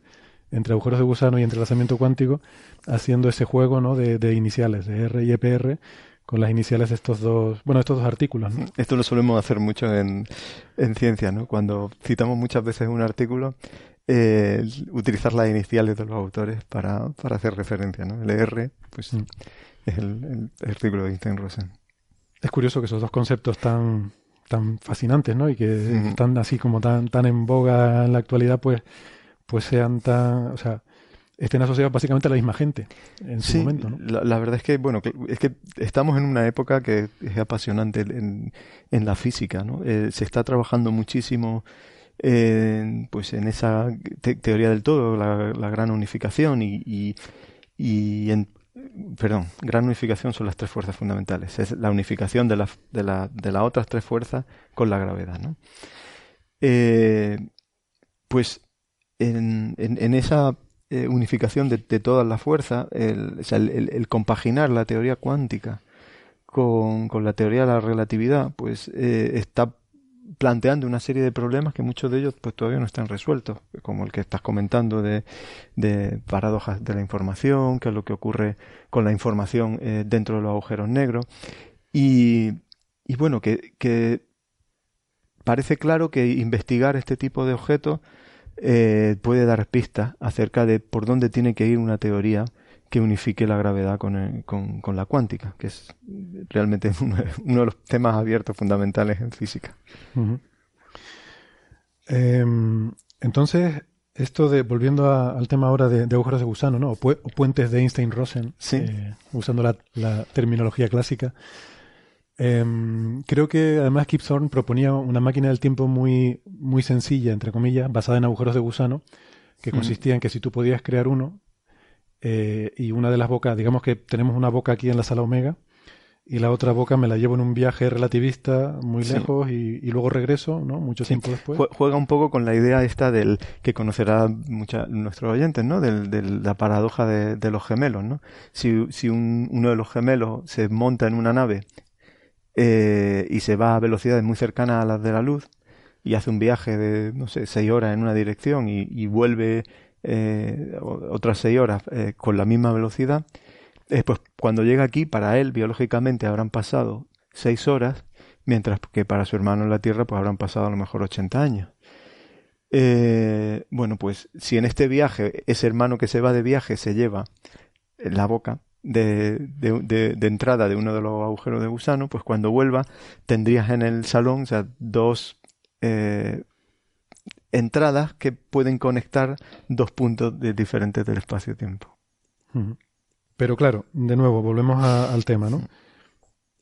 Speaker 1: entre agujeros de gusano y entrelazamiento cuántico, haciendo ese juego ¿no? de, de iniciales, de R y EPR, con las iniciales de estos dos, bueno, estos dos artículos. ¿no?
Speaker 3: Esto lo solemos hacer mucho en, en ciencia, ¿no? Cuando citamos muchas veces un artículo, eh, utilizar las iniciales de los autores para, para hacer referencia, ¿no? El R, pues mm. es el, el, artículo de Einstein-Rosen.
Speaker 1: Es curioso que esos dos conceptos tan, tan fascinantes, ¿no? Y que están así como tan, tan en boga en la actualidad, pues, pues sean tan, o sea, estén asociados básicamente a la misma gente en su momento. ¿no?
Speaker 3: La, verdad es que, bueno, es que estamos en una época que es apasionante en, en la física, ¿no? Eh, se está trabajando muchísimo en, pues en esa teoría del todo, la, la gran unificación y, y, y en, perdón, gran unificación son las tres fuerzas fundamentales. Es la unificación de, la, de, la, de las otras tres fuerzas con la gravedad, ¿no? Eh, pues en, en, en esa eh, unificación de, de, todas las fuerzas, el, compaginar la teoría cuántica con, con, la teoría de la relatividad, pues eh, está planteando una serie de problemas que muchos de ellos pues todavía no están resueltos, como el que estás comentando de, de paradojas de la información, que es lo que ocurre con la información eh, dentro de los agujeros negros. Y, y bueno, que, que parece claro que investigar este tipo de objetos eh, puede dar pistas acerca de por dónde tiene que ir una teoría que unifique la gravedad con, con, con la cuántica, que es realmente uno, uno, de los temas abiertos fundamentales en física.
Speaker 1: Uh -huh. eh, entonces, esto de, volviendo a, al tema ahora de, de, agujeros de gusano, ¿no? O, pu o puentes de Einstein-Rosen,
Speaker 3: sí.
Speaker 1: eh, usando la, la, terminología clásica, eh, creo que además Kip Thorne proponía una máquina del tiempo muy, muy sencilla, entre comillas, basada en agujeros de gusano, que consistía en que si tú podías crear uno, eh, y una de las bocas, digamos que tenemos una boca aquí en la sala Omega, y la otra boca me la llevo en un viaje relativista muy sí. lejos y, y, luego regreso, ¿no? Mucho sí. tiempo después.
Speaker 3: Juega un poco con la idea esta del que conocerá mucha, nuestros oyentes, ¿no? De, de la paradoja de, de, los gemelos, ¿no? Si, si un, uno de los gemelos se monta en una nave eh, y se va a velocidades muy cercanas a las de la luz y hace un viaje de, no sé, seis horas en una dirección y, vuelve eh, otras seis horas eh, con la misma velocidad, pues cuando llega aquí, para él, biológicamente, habrán pasado seis horas, mientras que para su hermano en la Tierra, pues habrán pasado a lo mejor 80 años. Eh, bueno, pues si en este viaje, ese hermano que se va de viaje se lleva la boca, de, de, de, de, entrada de uno de los agujeros de gusano, pues cuando vuelva tendrías en el salón o sea, dos eh, entradas que pueden conectar dos puntos de diferentes del espacio-tiempo.
Speaker 1: Pero claro, de nuevo, volvemos a, al tema, ¿no?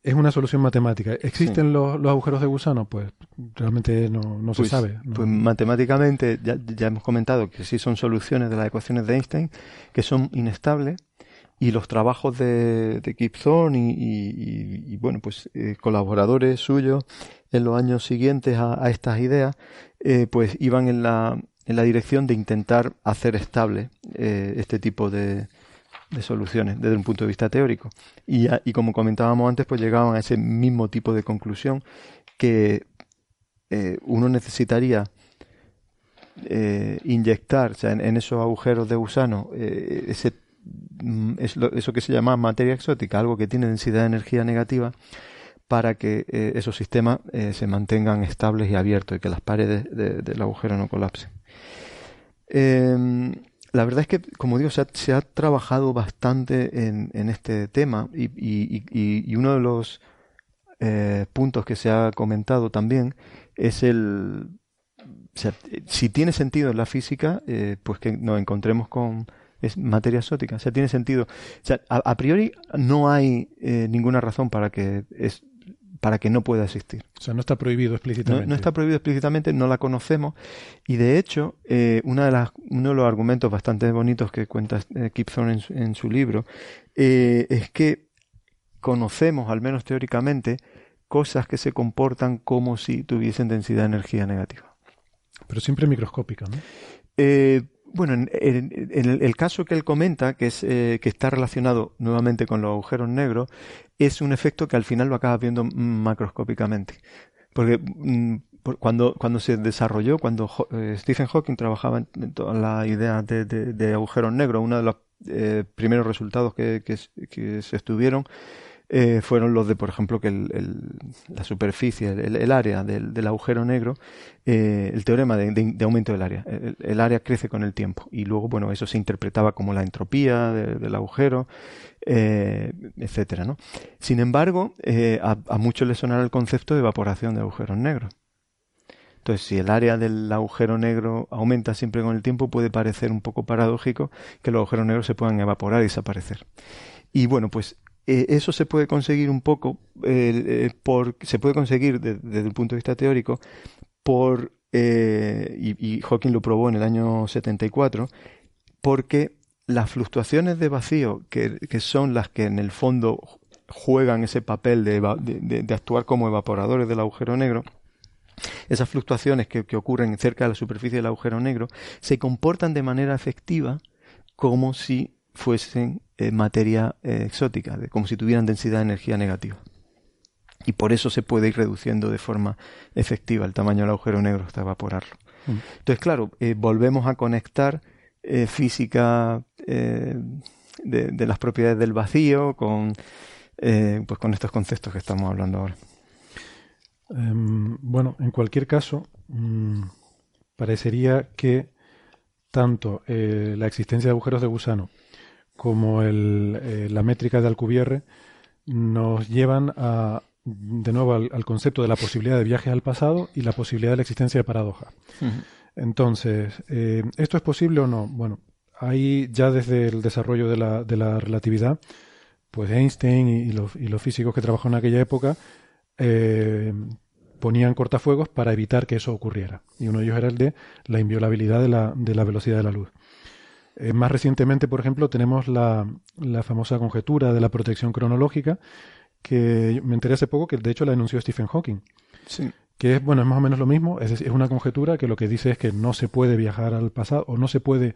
Speaker 1: Es una solución matemática. ¿Existen sí. los, los, agujeros de gusano? Pues realmente no, no
Speaker 3: pues,
Speaker 1: se sabe. ¿no?
Speaker 3: Pues matemáticamente ya, ya hemos comentado que sí son soluciones de las ecuaciones de Einstein que son inestables y los trabajos de, de Thorne y, bueno, pues eh, colaboradores suyos en los años siguientes a, estas ideas, eh, pues iban en la, en la dirección de intentar hacer estable eh, este tipo de, de, soluciones desde un punto de vista teórico. Y, y, como comentábamos antes, pues llegaban a ese mismo tipo de conclusión que uno necesitaría inyectar en, en, esos agujeros de gusano ese es lo, eso que se llama materia exótica, algo que tiene densidad de energía negativa, para que eh, esos sistemas eh, se mantengan estables y abiertos y que las paredes de, del agujero no colapsen. Eh, la verdad es que, como digo, se ha, trabajado bastante en, en, este tema y, y, uno de los eh, puntos que se ha comentado también es el... Si tiene sentido en la física, pues que nos encontremos con es materia exótica. O sea, tiene sentido. O sea, a, a priori no hay eh, ninguna razón para que es para que no pueda existir.
Speaker 1: O sea, no está prohibido explícitamente.
Speaker 3: No, no está prohibido explícitamente, no la conocemos. Y de hecho, eh, una de las, uno de los argumentos bastante bonitos que cuenta eh, Kip Thorne en, su, en su libro eh, es que conocemos, al menos teóricamente, cosas que se comportan como si tuviesen densidad de energía negativa.
Speaker 1: Pero siempre microscópica, ¿no?
Speaker 3: Bueno, en, en, el, caso que él comenta, que, es, eh, que está relacionado nuevamente con los agujeros negros, es un efecto que al final lo acabas viendo macroscópicamente. Porque mm, cuando, cuando se desarrolló, cuando eh, Stephen Hawking trabajaba en, en toda la idea de, agujeros negros, uno de los eh, primeros resultados que, que, que se estuvieron eh, fueron los de, por ejemplo, que la superficie, el, área del, agujero negro, eh, el teorema de, aumento del área. El, área crece con el tiempo y luego, bueno, eso se interpretaba como la entropía del agujero, eh, etcétera, ¿no? Sin embargo, a, a muchos les sonará el concepto de evaporación de agujeros negros. Entonces, si el área del agujero negro aumenta siempre con el tiempo, puede parecer un poco paradójico que los agujeros negros se puedan evaporar y desaparecer. Y bueno, pues eh, eso se puede conseguir un poco, eh, por, se puede conseguir desde el punto de vista teórico por, eh, y, Hawking lo probó en el año 74, porque las fluctuaciones de vacío, que, son las que en el fondo juegan ese papel de, de, actuar como evaporadores del agujero negro, esas fluctuaciones que, que, ocurren cerca de la superficie del agujero negro se comportan de manera efectiva como si fuesen eh, materia eh, exótica, de, como si tuvieran densidad de energía negativa. Y por eso se puede ir reduciendo de forma efectiva el tamaño del agujero negro hasta evaporarlo. Mm. Entonces, claro, eh, volvemos a conectar física de, de, las propiedades del vacío con, pues con estos conceptos que estamos hablando ahora.
Speaker 1: Em, bueno, en cualquier caso, mm, parecería que tanto la existencia de agujeros de gusano como el, eh, la métrica de Alcubierre nos llevan a, de nuevo al, concepto de la posibilidad de viajes al pasado y la posibilidad de la existencia de paradoja. Entonces, eh, ¿esto es posible o no? Bueno, ahí ya desde el desarrollo de la, de la relatividad, pues Einstein y, los, y, los, físicos que trabajaron en aquella época eh, ponían cortafuegos para evitar que eso ocurriera. Y uno de ellos era el de la inviolabilidad de la, de la velocidad de la luz. Eh, más recientemente, por ejemplo, tenemos la, la, famosa conjetura de la protección cronológica, que me enteré hace poco que de hecho la denunció Stephen Hawking.
Speaker 3: Sí.
Speaker 1: Que es, bueno, es más o menos lo mismo, es, es una conjetura que lo que dice es que no se puede viajar al pasado o no se puede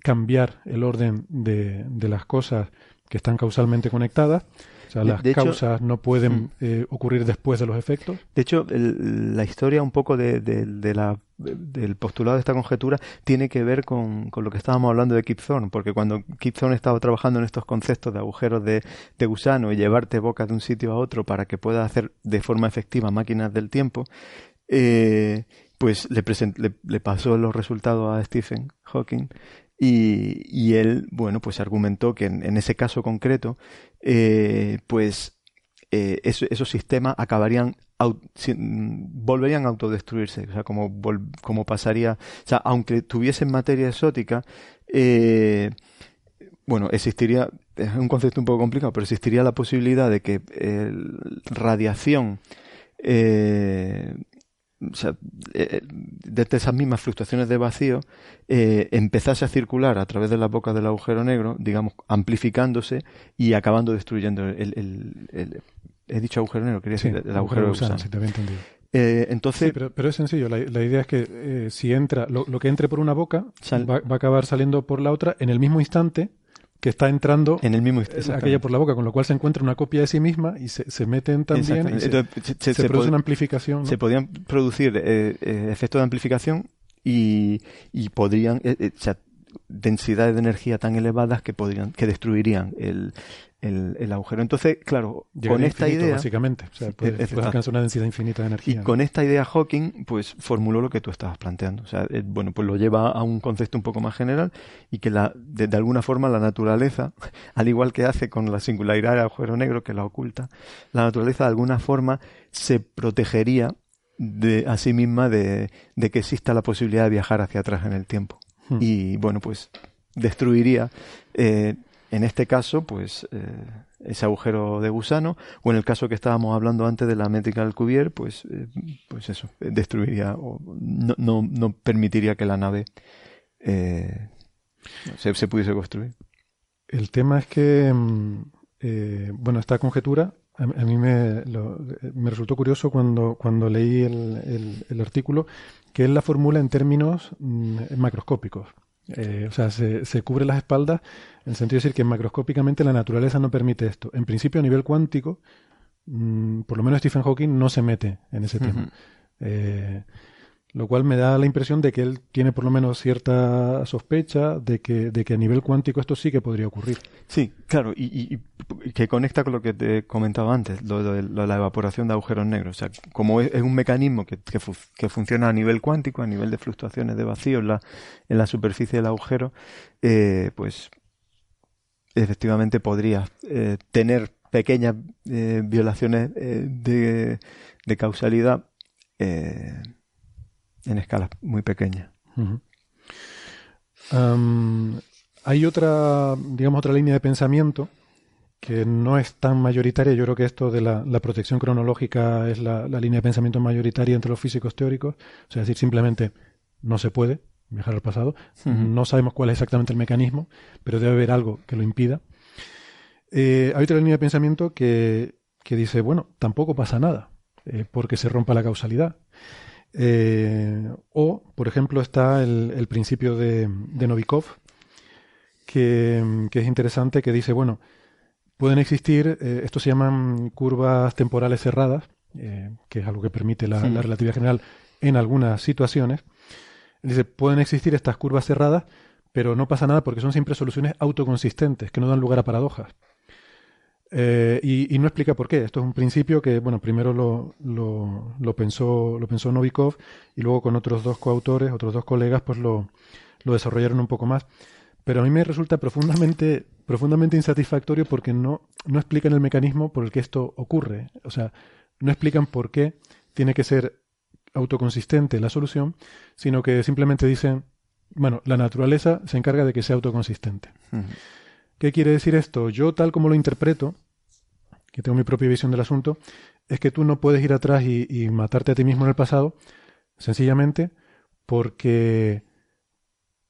Speaker 1: cambiar el orden de, de las cosas que están causalmente conectadas, o sea, las causas no pueden eh, ocurrir después de los efectos.
Speaker 3: De hecho, la historia un poco de, la, del postulado de esta conjetura tiene que ver con, lo que estábamos hablando de Kip porque cuando Kip estaba trabajando en estos conceptos de agujeros de, gusano y llevarte boca de un sitio a otro para que pueda hacer de forma efectiva máquinas del tiempo, eh, pues le, le, le, pasó los resultados a Stephen Hawking y, él, bueno, pues argumentó que en, ese caso concreto, eh, pues eh, esos sistemas acabarían, volverían a autodestruirse, o sea, como, como pasaría, o sea, aunque tuviesen materia exótica, eh, bueno, existiría, es un concepto un poco complicado, pero existiría la posibilidad de que radiación eh, sea, eh, desde esas mismas fluctuaciones de vacío, empezase a circular a través de la boca del agujero negro, digamos, amplificándose y acabando destruyendo el, he dicho agujero negro, quería decir el agujero, de gusano.
Speaker 1: Sí, te había.
Speaker 3: Eh, entonces,
Speaker 1: sí, pero, es sencillo. La, idea es que eh, si entra, lo, que entre por una boca va, va, a acabar saliendo por la otra en el mismo instante que está entrando
Speaker 3: en el mismo
Speaker 1: aquella por la boca, con lo cual se encuentra una copia de sí misma y se, se meten también y se, se, produce una amplificación.
Speaker 3: Se podían producir eh, eh, efectos de amplificación y, y podrían, eh, densidades de energía tan elevadas que podrían, que destruirían el, el, agujero. Entonces, claro, con esta idea.
Speaker 1: Básicamente, o sea, puede, alcanzar una densidad infinita de energía.
Speaker 3: Y con esta idea, Hawking, pues formuló lo que tú estabas planteando. O sea, eh, bueno, pues lo lleva a un concepto un poco más general y que la, de, alguna forma la naturaleza, al igual que hace con la singularidad del agujero negro que la oculta, la naturaleza de alguna forma se protegería de a sí misma de, de que exista la posibilidad de viajar hacia atrás en el tiempo. Hmm. Y bueno, pues destruiría eh, en este caso, pues eh, ese agujero de gusano, o en el caso que estábamos hablando antes de la métrica del Cuvier, pues, eh, pues eso, destruiría o no, no, no permitiría que la nave eh, se, se, pudiese construir.
Speaker 1: El tema es que, mm, bueno, esta conjetura a, mí me, me, resultó curioso cuando, cuando leí el, el, artículo que él la formula en términos mm, macroscópicos. Eh, o sea, se, se, cubre las espaldas en el sentido de decir que macroscópicamente la naturaleza no permite esto. En principio, a nivel cuántico, mm, por lo menos Stephen Hawking no se mete en ese tema. Eh, Lo cual me da la impresión de que él tiene por lo menos cierta sospecha de que, de que a nivel cuántico esto sí que podría ocurrir.
Speaker 3: Sí, claro, y, que conecta con lo que te he comentado antes, lo de, la evaporación de agujeros negros. O sea, como es, un mecanismo que, funciona a nivel cuántico, a nivel de fluctuaciones de vacío en la, en la superficie del agujero, eh, pues efectivamente podría eh, tener pequeñas eh, violaciones de, causalidad en escala muy pequeña.
Speaker 1: hay otra, digamos, otra línea de pensamiento que no es tan mayoritaria. Yo creo que esto de la, protección cronológica es la, línea de pensamiento mayoritaria entre los físicos teóricos. O sea, decir, simplemente no se puede viajar al pasado. No sabemos cuál es exactamente el mecanismo, pero debe haber algo que lo impida. Eh, hay otra línea de pensamiento que, que, dice, bueno, tampoco pasa nada, eh, porque se rompa la causalidad. Eh, o, por ejemplo, está el, principio de, Novikov, que, es interesante, que dice, bueno, pueden existir, eh, esto se llaman curvas temporales cerradas, eh, que es algo que permite la, relatividad general en algunas situaciones. Dice, pueden existir estas curvas cerradas, pero no pasa nada porque son siempre soluciones autoconsistentes, que no dan lugar a paradojas. Eh, y, no explica por qué. Esto es un principio que, bueno, primero lo, lo, pensó, lo pensó Novikov y luego con otros dos coautores, otros dos colegas, pues lo, lo desarrollaron un poco más. Pero a mí me resulta profundamente, profundamente insatisfactorio porque no, no explican el mecanismo por el que esto ocurre. O sea, no explican por qué tiene que ser autoconsistente la solución, sino que simplemente dicen, bueno, la naturaleza se encarga de que sea autoconsistente. ¿Qué quiere decir esto? Yo tal como lo interpreto, que tengo mi propia visión del asunto, es que tú no puedes ir atrás y, matarte a ti mismo en el pasado, sencillamente porque,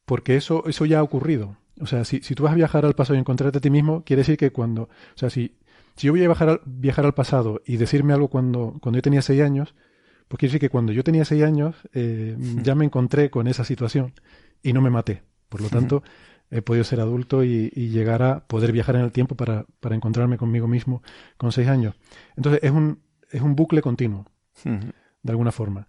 Speaker 1: porque eso, eso ya ha ocurrido. O sea, si, si, tú vas a viajar al pasado y encontrarte a ti mismo, quiere decir que cuando, o sea, si, si yo voy a viajar al, viajar al pasado y decirme algo cuando, cuando yo tenía seis años, pues quiere decir que cuando yo tenía seis años eh, ya me encontré con esa situación y no me maté. Por lo tanto, he podido ser adulto y, llegar a poder viajar en el tiempo para, encontrarme conmigo mismo con seis años. Entonces es un, es un bucle continuo, de alguna forma.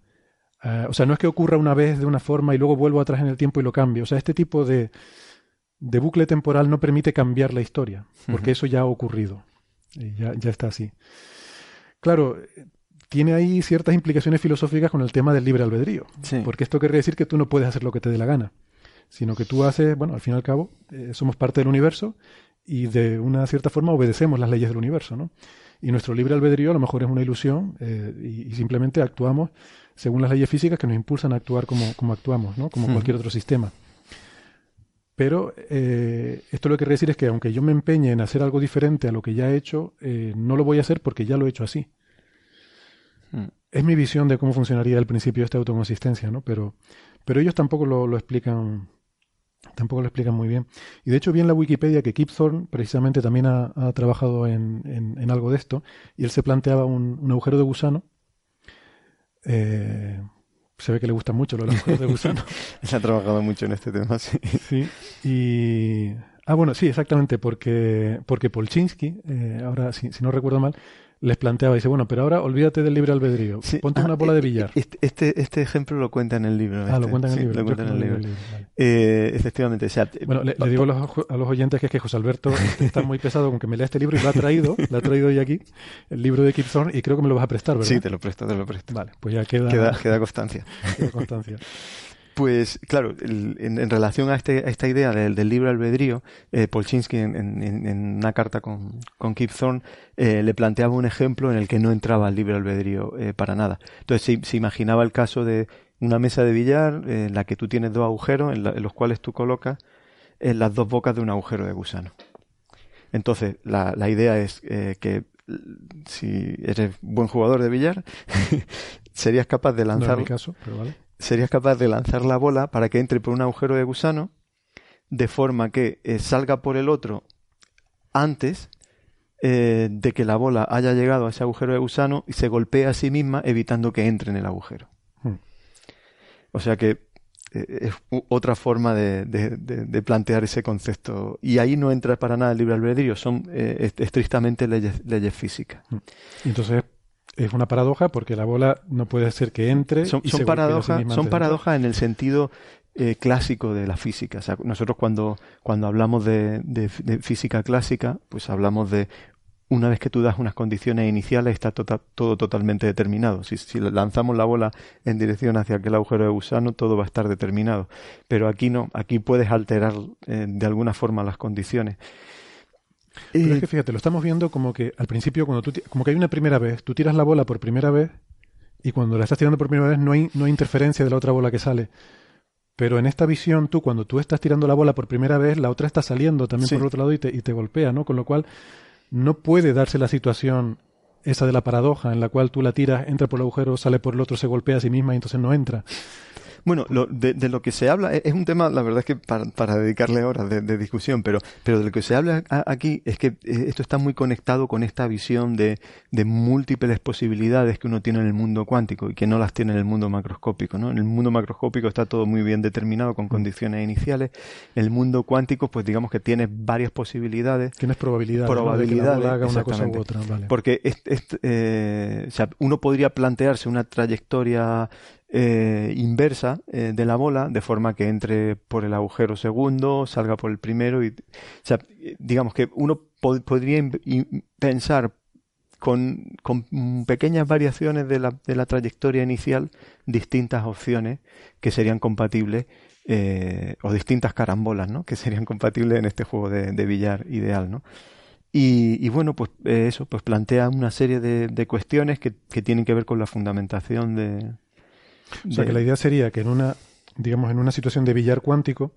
Speaker 1: Eh, o sea, no es que ocurra una vez de una forma y luego vuelvo atrás en el tiempo y lo cambio. O sea, este tipo de, de bucle temporal no permite cambiar la historia, porque eso ya ha ocurrido. Y ya, ya está así. Claro, tiene ahí ciertas implicaciones filosóficas con el tema del libre albedrío. Porque esto quiere decir que tú no puedes hacer lo que te dé la gana sino que tú haces, bueno, al fin y al cabo, eh, somos parte del universo y de una cierta forma obedecemos las leyes del universo, ¿no? Y nuestro libre albedrío a lo mejor es una ilusión eh, y, simplemente actuamos según las leyes físicas que nos impulsan a actuar como, como actuamos, ¿no? Como cualquier otro sistema. Pero eh, esto lo que quiere decir es que aunque yo me empeñe en hacer algo diferente a lo que ya he hecho, no lo voy a hacer porque ya lo he hecho así. Hmm. Es mi visión de cómo funcionaría el principio de esta autoconsistencia, ¿no? Pero, pero ellos tampoco lo, lo explican Tampoco lo explican muy bien. Y de hecho vi en la Wikipedia que Kip Thorne precisamente también ha, trabajado en, en, algo de esto y él se planteaba un, un agujero de gusano. Eh, se ve que le gusta mucho los agujeros de gusano.
Speaker 3: se ha trabajado mucho en este tema, sí.
Speaker 1: Sí, y... Ah, bueno, sí, exactamente, porque, porque Polchinski, eh, ahora, si, si no recuerdo mal, les planteaba, dice, bueno, pero ahora olvídate del libre albedrío, ponte una ah, bola de billar.
Speaker 3: Este, este, este, ejemplo lo cuenta en el libro.
Speaker 1: Ah, lo este. cuenta en el libro.
Speaker 3: Lo cuenta en el libro. Eh, efectivamente.
Speaker 1: bueno, le, digo a los, oyentes que es que José Alberto está muy pesado con que me lea este libro y lo ha traído, lo ha traído hoy aquí, el libro de Kip y creo que me lo vas a prestar, ¿verdad?
Speaker 3: Sí, te lo presto, te lo presto.
Speaker 1: Vale, pues ya queda...
Speaker 3: Queda, queda constancia.
Speaker 1: Queda constancia.
Speaker 3: Pues claro, en, relación a, este, a, esta idea del, del libre albedrío, eh, Polchinski en, una carta con, con Kip Thorne eh, le planteaba un ejemplo en el que no entraba el libre albedrío eh, para nada. Entonces se, imaginaba el caso de una mesa de billar en la que tú tienes dos agujeros en, los cuales tú colocas en las dos bocas de un agujero de gusano. Entonces la, la idea es que si eres buen jugador de billar, serías capaz de lanzar...
Speaker 1: mi caso, pero vale
Speaker 3: serías capaz de lanzar la bola para que entre por un agujero de gusano de forma que eh, salga por el otro antes eh, de que la bola haya llegado a ese agujero de gusano y se golpee a sí misma evitando que entre en el agujero. Hmm. O sea que eh, es otra forma de, de, plantear ese concepto. Y ahí no entra para nada el libre albedrío, son estrictamente leyes, leyes físicas. Hmm.
Speaker 1: Entonces es una paradoja porque la bola no puede ser que entre.
Speaker 3: Son,
Speaker 1: y
Speaker 3: son
Speaker 1: sí
Speaker 3: paradojas son en el sentido eh, clásico de la física. O sea, nosotros cuando, cuando hablamos de, de- de física clásica, pues hablamos de una vez que tú das unas condiciones iniciales está tota- todo totalmente determinado. Si, si lanzamos la bola en dirección hacia aquel agujero de gusano, todo va a estar determinado. Pero aquí no, aquí puedes alterar eh, de alguna forma las condiciones.
Speaker 1: Pero
Speaker 3: Eh,
Speaker 1: es que fíjate, lo estamos viendo como que al principio, cuando tú, como que hay una primera vez, tú tiras la bola por primera vez y cuando la estás tirando por primera vez no hay, no hay interferencia de la otra bola que sale. Pero en esta visión, tú cuando tú estás tirando la bola por primera vez, la otra está saliendo también
Speaker 3: Sí.
Speaker 1: por el otro lado y te, y te golpea, ¿no? Con lo cual no puede darse la situación esa de la paradoja en la cual tú la tiras, entra por el agujero, sale por el otro, se golpea a sí misma y entonces no entra.
Speaker 3: Bueno, lo- de, de lo que se habla es, es un tema, la verdad es que para, para dedicarle horas de, de discusión, pero, pero de lo que se habla a- aquí es que eh, esto está muy conectado con esta visión de, de múltiples posibilidades que uno tiene en el mundo cuántico y que no las tiene en el mundo macroscópico. ¿no? En el mundo macroscópico está todo muy bien determinado con condiciones iniciales. En el mundo cuántico, pues digamos que tiene varias posibilidades.
Speaker 1: Tienes probabilidades, ¿no? de que la
Speaker 3: probabilidades,
Speaker 1: bola haga una cosa u otra, vale.
Speaker 3: Porque eh, o sea, uno podría plantearse una trayectoria eh, inversa eh, de la bola, de forma que entre por el agujero segundo, salga por el primero. Y, digamos que uno po- podría pensar con, con pequeñas variaciones de la, de la trayectoria inicial distintas opciones que serían compatibles eh, o distintas carambolas, ¿no? Que serían compatibles en este juego de, de billar ideal, ¿no? Y, y bueno, pues eso, pues plantea una serie de, de cuestiones que, que tienen que ver con la fundamentación de.
Speaker 1: O sea,
Speaker 3: de-
Speaker 1: que la idea sería que en una, digamos, en una situación de billar cuántico,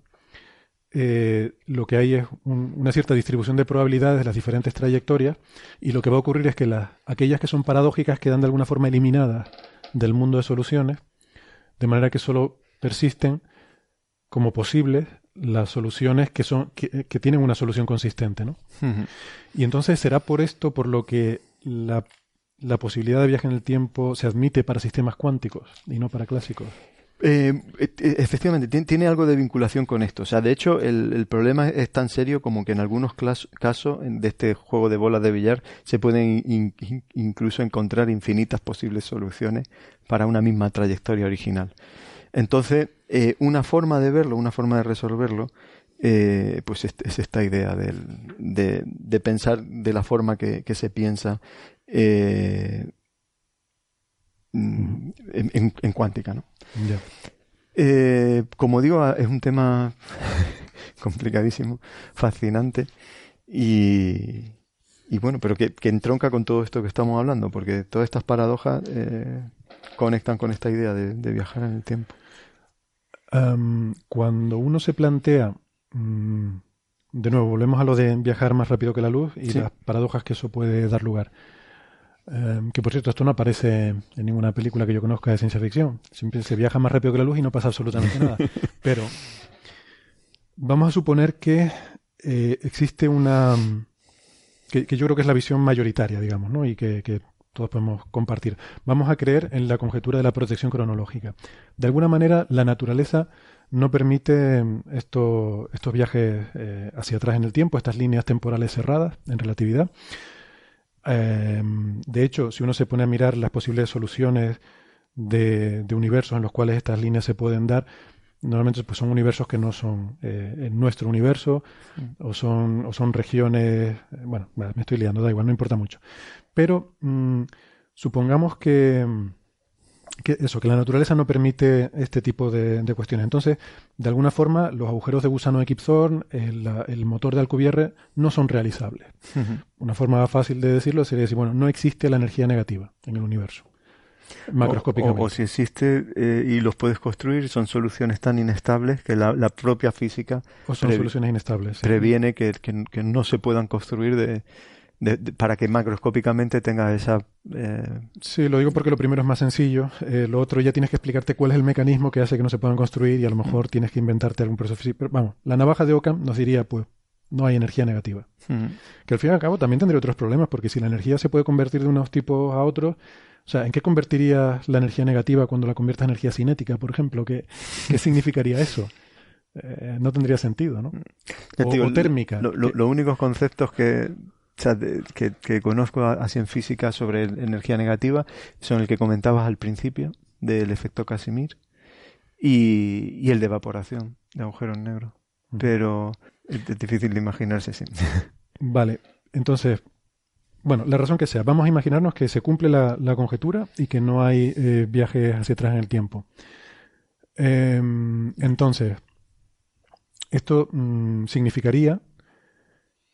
Speaker 1: eh, lo que hay es un- una cierta distribución de probabilidades de las diferentes trayectorias y lo que va a ocurrir es que las, aquellas que son paradójicas quedan de alguna forma eliminadas del mundo de soluciones, de manera que solo persisten como posibles las soluciones que son que, que tienen una solución consistente, ¿no? Y entonces será por esto por lo que la, la posibilidad de viaje en el tiempo se admite para sistemas cuánticos y no para clásicos.
Speaker 3: Eh, e- e- efectivamente, tiene, algo de vinculación con esto. O sea, de hecho, el, problema es tan serio como que en algunos casos de este juego de bolas de billar se pueden in- in- incluso encontrar infinitas posibles soluciones para una misma trayectoria original. Entonces, eh, una forma de verlo, una forma de resolverlo, eh, pues es, es esta idea de, pensar de la forma que se piensa eh, mm, en, en- en cuántica, ¿no? Eh, como digo, es un tema complicadísimo, fascinante y, y bueno, pero que, que entronca con todo esto que estamos hablando, porque todas estas paradojas eh, conectan con esta idea de, de viajar en el tiempo.
Speaker 1: Cuando uno se plantea, mm, de nuevo, volvemos a lo de viajar más rápido que la luz y
Speaker 3: Sí.
Speaker 1: las paradojas que eso puede dar lugar. Em, que por cierto, esto no aparece en ninguna película que yo conozca de ciencia ficción. Siempre se viaja más rápido que la luz y no pasa absolutamente nada. Pero vamos a suponer que eh, existe una. Que, que yo creo que es la visión mayoritaria, digamos, ¿no? Y que, que todos podemos compartir. Vamos a creer en la conjetura de la protección cronológica. De alguna manera, la naturaleza no permite mm, esto- estos viajes eh, hacia atrás en el tiempo, estas líneas temporales cerradas en relatividad. Eh, de hecho, si uno se pone a mirar las posibles soluciones de, de universos en los cuales estas líneas se pueden dar, normalmente pues, son universos que no son eh, en nuestro universo o son, o son regiones, eh, bueno, me me estoy liando, da igual, no importa mucho. Pero mm, supongamos que, mm, que eso, que la naturaleza no permite este tipo de, de cuestiones. Entonces, de alguna forma, los agujeros de gusano de Kip Thorne, el, el motor de Alcubierre, no son realizables. Una forma fácil de decirlo sería decir, bueno, no existe la energía negativa en el universo. Macroscópicamente.
Speaker 3: O, o si existe eh, y los puedes construir, son soluciones tan inestables que la, la propia física
Speaker 1: O son soluciones inestables. sí.
Speaker 3: previene que, que- que no se puedan construir de, de- de- para que macroscópicamente tenga esa... eh,
Speaker 1: Sí, lo digo porque lo primero es más sencillo. Eh, lo otro ya tienes que explicarte cuál es el mecanismo que hace que no se puedan construir y a lo mejor tienes que inventarte algún proceso físico. Pero vamos, la navaja de Ockham nos diría, pues, no hay energía negativa.
Speaker 3: Ujú.
Speaker 1: Que al fin y al cabo también tendría otros problemas, porque si la energía se puede convertir de unos tipos a otros, o sea, ¿en qué convertirías la energía negativa cuando la conviertas en energía cinética, por ejemplo? ¿Qué, qué significaría eso? Eh, no tendría sentido, ¿no? O,
Speaker 3: te digo,
Speaker 1: o térmica.
Speaker 3: lo- los únicos conceptos que, que, conozco así en física sobre energía negativa son el que comentabas al principio, del efecto Casimir, y, el de evaporación de agujeros negros. Pero es, difícil de imaginarse, sí.
Speaker 1: Vale, entonces, bueno, la razón que sea, vamos a imaginarnos que se cumple la, conjetura y que no hay eh, viajes hacia atrás en el tiempo. Em, entonces, esto mm, significaría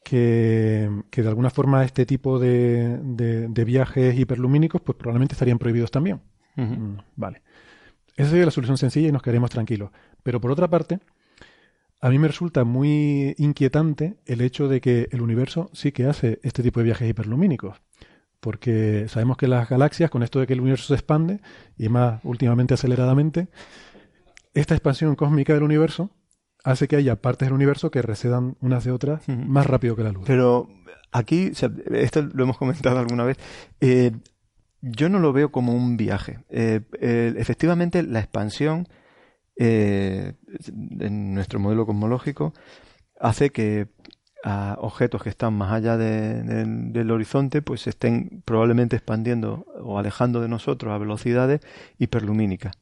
Speaker 1: que, de alguna forma este tipo de, de, viajes hiperlumínicos pues probablemente estarían prohibidos también. Mm, vale. Esa sería la solución sencilla y nos quedaremos tranquilos. Pero por otra parte, a mí me resulta muy inquietante el hecho de que el universo sí que hace este tipo de viajes hiperlumínicos. Porque sabemos que las galaxias, con esto de que el universo se expande, y más últimamente aceleradamente, esta expansión cósmica del universo hace que haya partes del universo que recedan unas de otras más rápido que la luz.
Speaker 3: Pero aquí, esto lo hemos comentado alguna vez, eh, yo no lo veo como un viaje. Eh, efectivamente, la expansión eh, en nuestro modelo cosmológico hace que a objetos que están más allá del horizonte pues se estén probablemente expandiendo o alejando de nosotros a velocidades hiperlumínicas.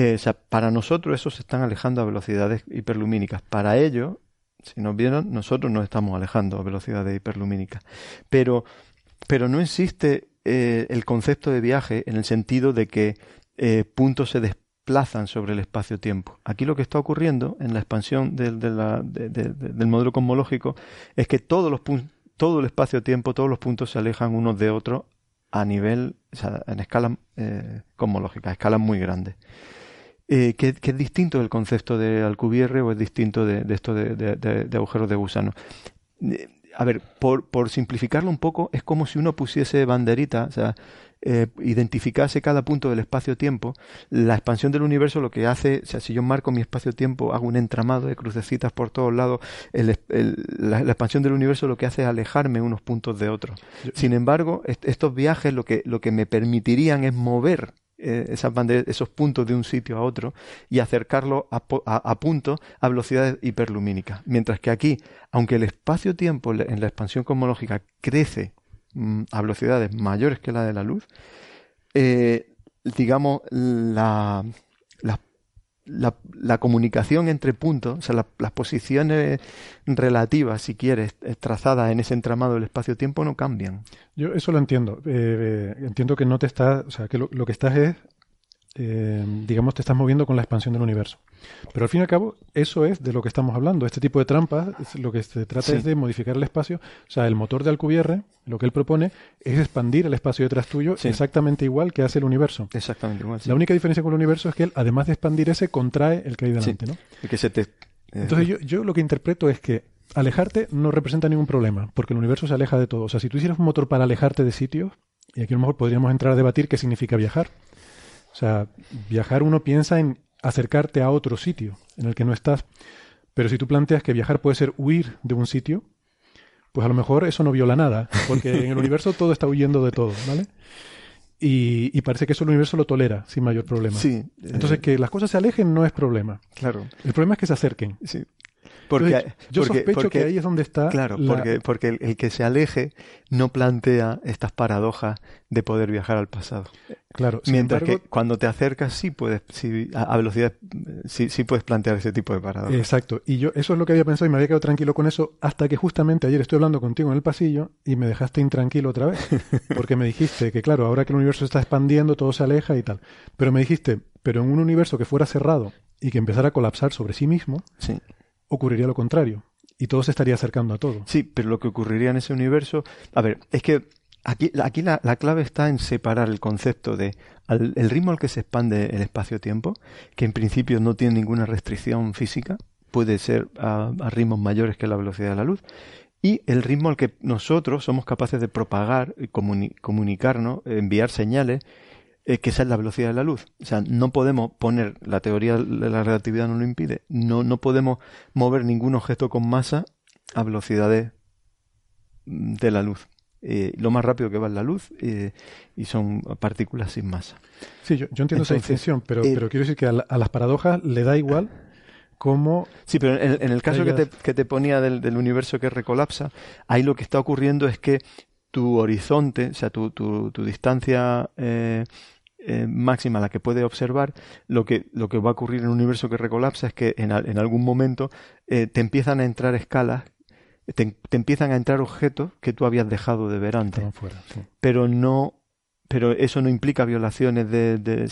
Speaker 3: Eh, para nosotros esos se están alejando a velocidades hiperlumínicas. Para ellos, si nos vieron, nosotros nos estamos alejando a velocidades hiperlumínicas. Pero, pero no existe eh, el concepto de viaje en el sentido de que puntos se desplazan plazan sobre el espacio-tiempo. Aquí lo que está ocurriendo en la expansión del, del modelo cosmológico es que todos los todo el espacio-tiempo, todos los puntos se alejan unos de otros a nivel, o sea, en escala eh, cosmológica, a escalas muy grandes. Eh, que, es distinto del concepto de Alcubierre o es distinto de, esto de, agujeros de gusano. Eh, a ver, por, por simplificarlo un poco, es como si uno pusiese banderita, o sea, eh, identificase cada punto del espacio-tiempo, la expansión del universo lo que hace, o sea, si yo marco mi espacio-tiempo, hago un entramado de crucecitas por todos lados, la, expansión del universo lo que hace es alejarme unos puntos de otros. Sin embargo, estos viajes lo que, lo que me permitirían es mover eh, esas esos puntos de un sitio a otro y acercarlo a, a, puntos a velocidades hiperlumínicas. Mientras que aquí, aunque el espacio-tiempo en la expansión cosmológica crece Mm, a velocidades mayores que la de la luz, eh, digamos, la, la, la, comunicación entre puntos, o sea, las posiciones relativas, si quieres, trazadas en ese entramado del espacio-tiempo no cambian.
Speaker 1: Yo eso lo entiendo. Eh, eh, entiendo que no te estás, o sea, que lo, lo que estás es eh, digamos, te estás moviendo con la expansión del universo. Pero al fin y al cabo, eso es de lo que estamos hablando. Este tipo de trampas, lo que se trata es de modificar el espacio. O sea, el motor de Alcubierre, lo que él propone, es expandir el espacio detrás tuyo exactamente igual que hace el universo.
Speaker 3: Exactamente igual.
Speaker 1: La única diferencia con el universo es que él, además de expandir ese, contrae el que hay delante, ¿no?
Speaker 3: que se te...
Speaker 1: Entonces yo, yo lo que interpreto es que alejarte no representa ningún problema, porque el universo se aleja de todo. O sea, si tú hicieras un motor para alejarte de sitios, y aquí a lo mejor podríamos entrar a debatir qué significa viajar. O sea, viajar uno piensa en acercarte a otro sitio en el que no estás. Pero si tú planteas que viajar puede ser huir de un sitio, pues a lo mejor eso no viola nada, porque en el universo todo está huyendo de todo, ¿vale? Y, parece que eso el universo lo tolera sin mayor problema.
Speaker 3: Sí.
Speaker 1: Entonces, que las cosas se alejen no es problema.
Speaker 3: Claro.
Speaker 1: El problema es que se acerquen.
Speaker 3: Sí.
Speaker 1: Porque, yo sospecho que ahí es donde está.
Speaker 3: Claro, porque, porque el, que se aleje no plantea estas paradojas de poder viajar al pasado.
Speaker 1: Claro.
Speaker 3: Mientras que cuando te acercas sí puedes, sí, a, velocidad, sí, sí puedes plantear ese tipo de paradojas.
Speaker 1: Exacto. Y yo eso es lo que había pensado y me había quedado tranquilo con eso hasta que justamente ayer estoy hablando contigo en el pasillo y me dejaste intranquilo otra vez. Porque me dijiste que claro, ahora que el universo se está expandiendo, todo se aleja y tal. Pero me dijiste, pero en un universo que fuera cerrado y que empezara a colapsar sobre sí mismo,
Speaker 3: sí
Speaker 1: ocurriría lo contrario. Y todo se estaría acercando a todo.
Speaker 3: Sí, pero lo que ocurriría en ese universo. A ver, es que aquí, aquí la, clave está en separar el concepto de el ritmo al que se expande el espacio-tiempo, que en principio no tiene ninguna restricción física, puede ser a, ritmos mayores que la velocidad de la luz, y el ritmo al que nosotros somos capaces de propagar, comunicarnos, enviar señales eh, que esa es la velocidad de la luz. O sea, no podemos poner, la teoría de la relatividad no lo impide, no, no podemos mover ningún objeto con masa a velocidades de la luz. Eh, lo más rápido que va es la luz eh, y son partículas sin masa.
Speaker 1: Sí, yo, entiendo esa distinción, pero, pero quiero decir que a, las paradojas le da igual cómo...
Speaker 3: Sí, pero en, el caso que, te, ponía del, universo que recolapsa, ahí lo que está ocurriendo es que tu horizonte, o sea, tu, tu, tu distancia eh, eh, máxima a la que puede observar, lo que, lo que va a ocurrir en un universo que recolapsa es que en, en algún momento eh, te empiezan a entrar escalas, te, empiezan a entrar objetos que tú habías dejado de ver antes. Pero no pero eso no implica violaciones de, de,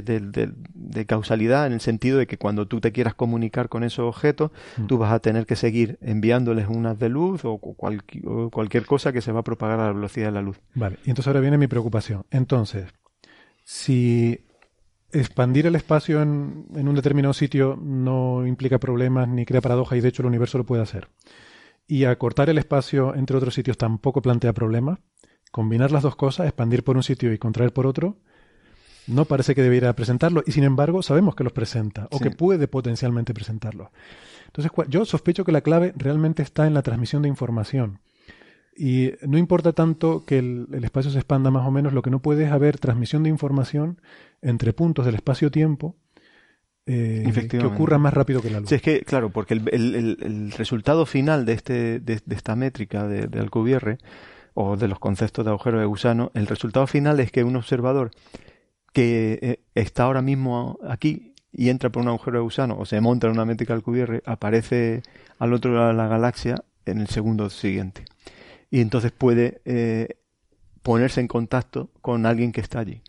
Speaker 3: de, de, causalidad en el sentido de que cuando tú te quieras comunicar con esos objetos, mm. tú vas a tener que seguir enviándoles unas de luz o, o, cualquier cosa que se va a propagar a la velocidad de la luz.
Speaker 1: Vale, y entonces ahora viene mi preocupación. Entonces, si expandir el espacio en, en un determinado sitio no implica problemas ni crea paradoja y de hecho el universo lo puede hacer, y acortar el espacio entre otros sitios tampoco plantea problemas, combinar las dos cosas, expandir por un sitio y contraer por otro, no parece que debiera presentarlo. Y sin embargo, sabemos que los presenta o que puede potencialmente presentarlo. Entonces, yo sospecho que la clave realmente está en la transmisión de información. Y no importa tanto que el, espacio se expanda más o menos, lo que no puede es haber transmisión de información entre puntos del espacio-tiempo eh, que ocurra más rápido que la luz.
Speaker 3: Sí, es que, claro, porque el, resultado final de, este, de, esta métrica de, de Alcubierre o de los conceptos de agujero de gusano, el resultado final es que un observador que eh, está ahora mismo aquí y entra por un agujero de gusano o se monta en una métrica Alcubierre, aparece al otro lado de la galaxia en el segundo siguiente. Y entonces puede eh, ponerse en contacto con alguien que está allí.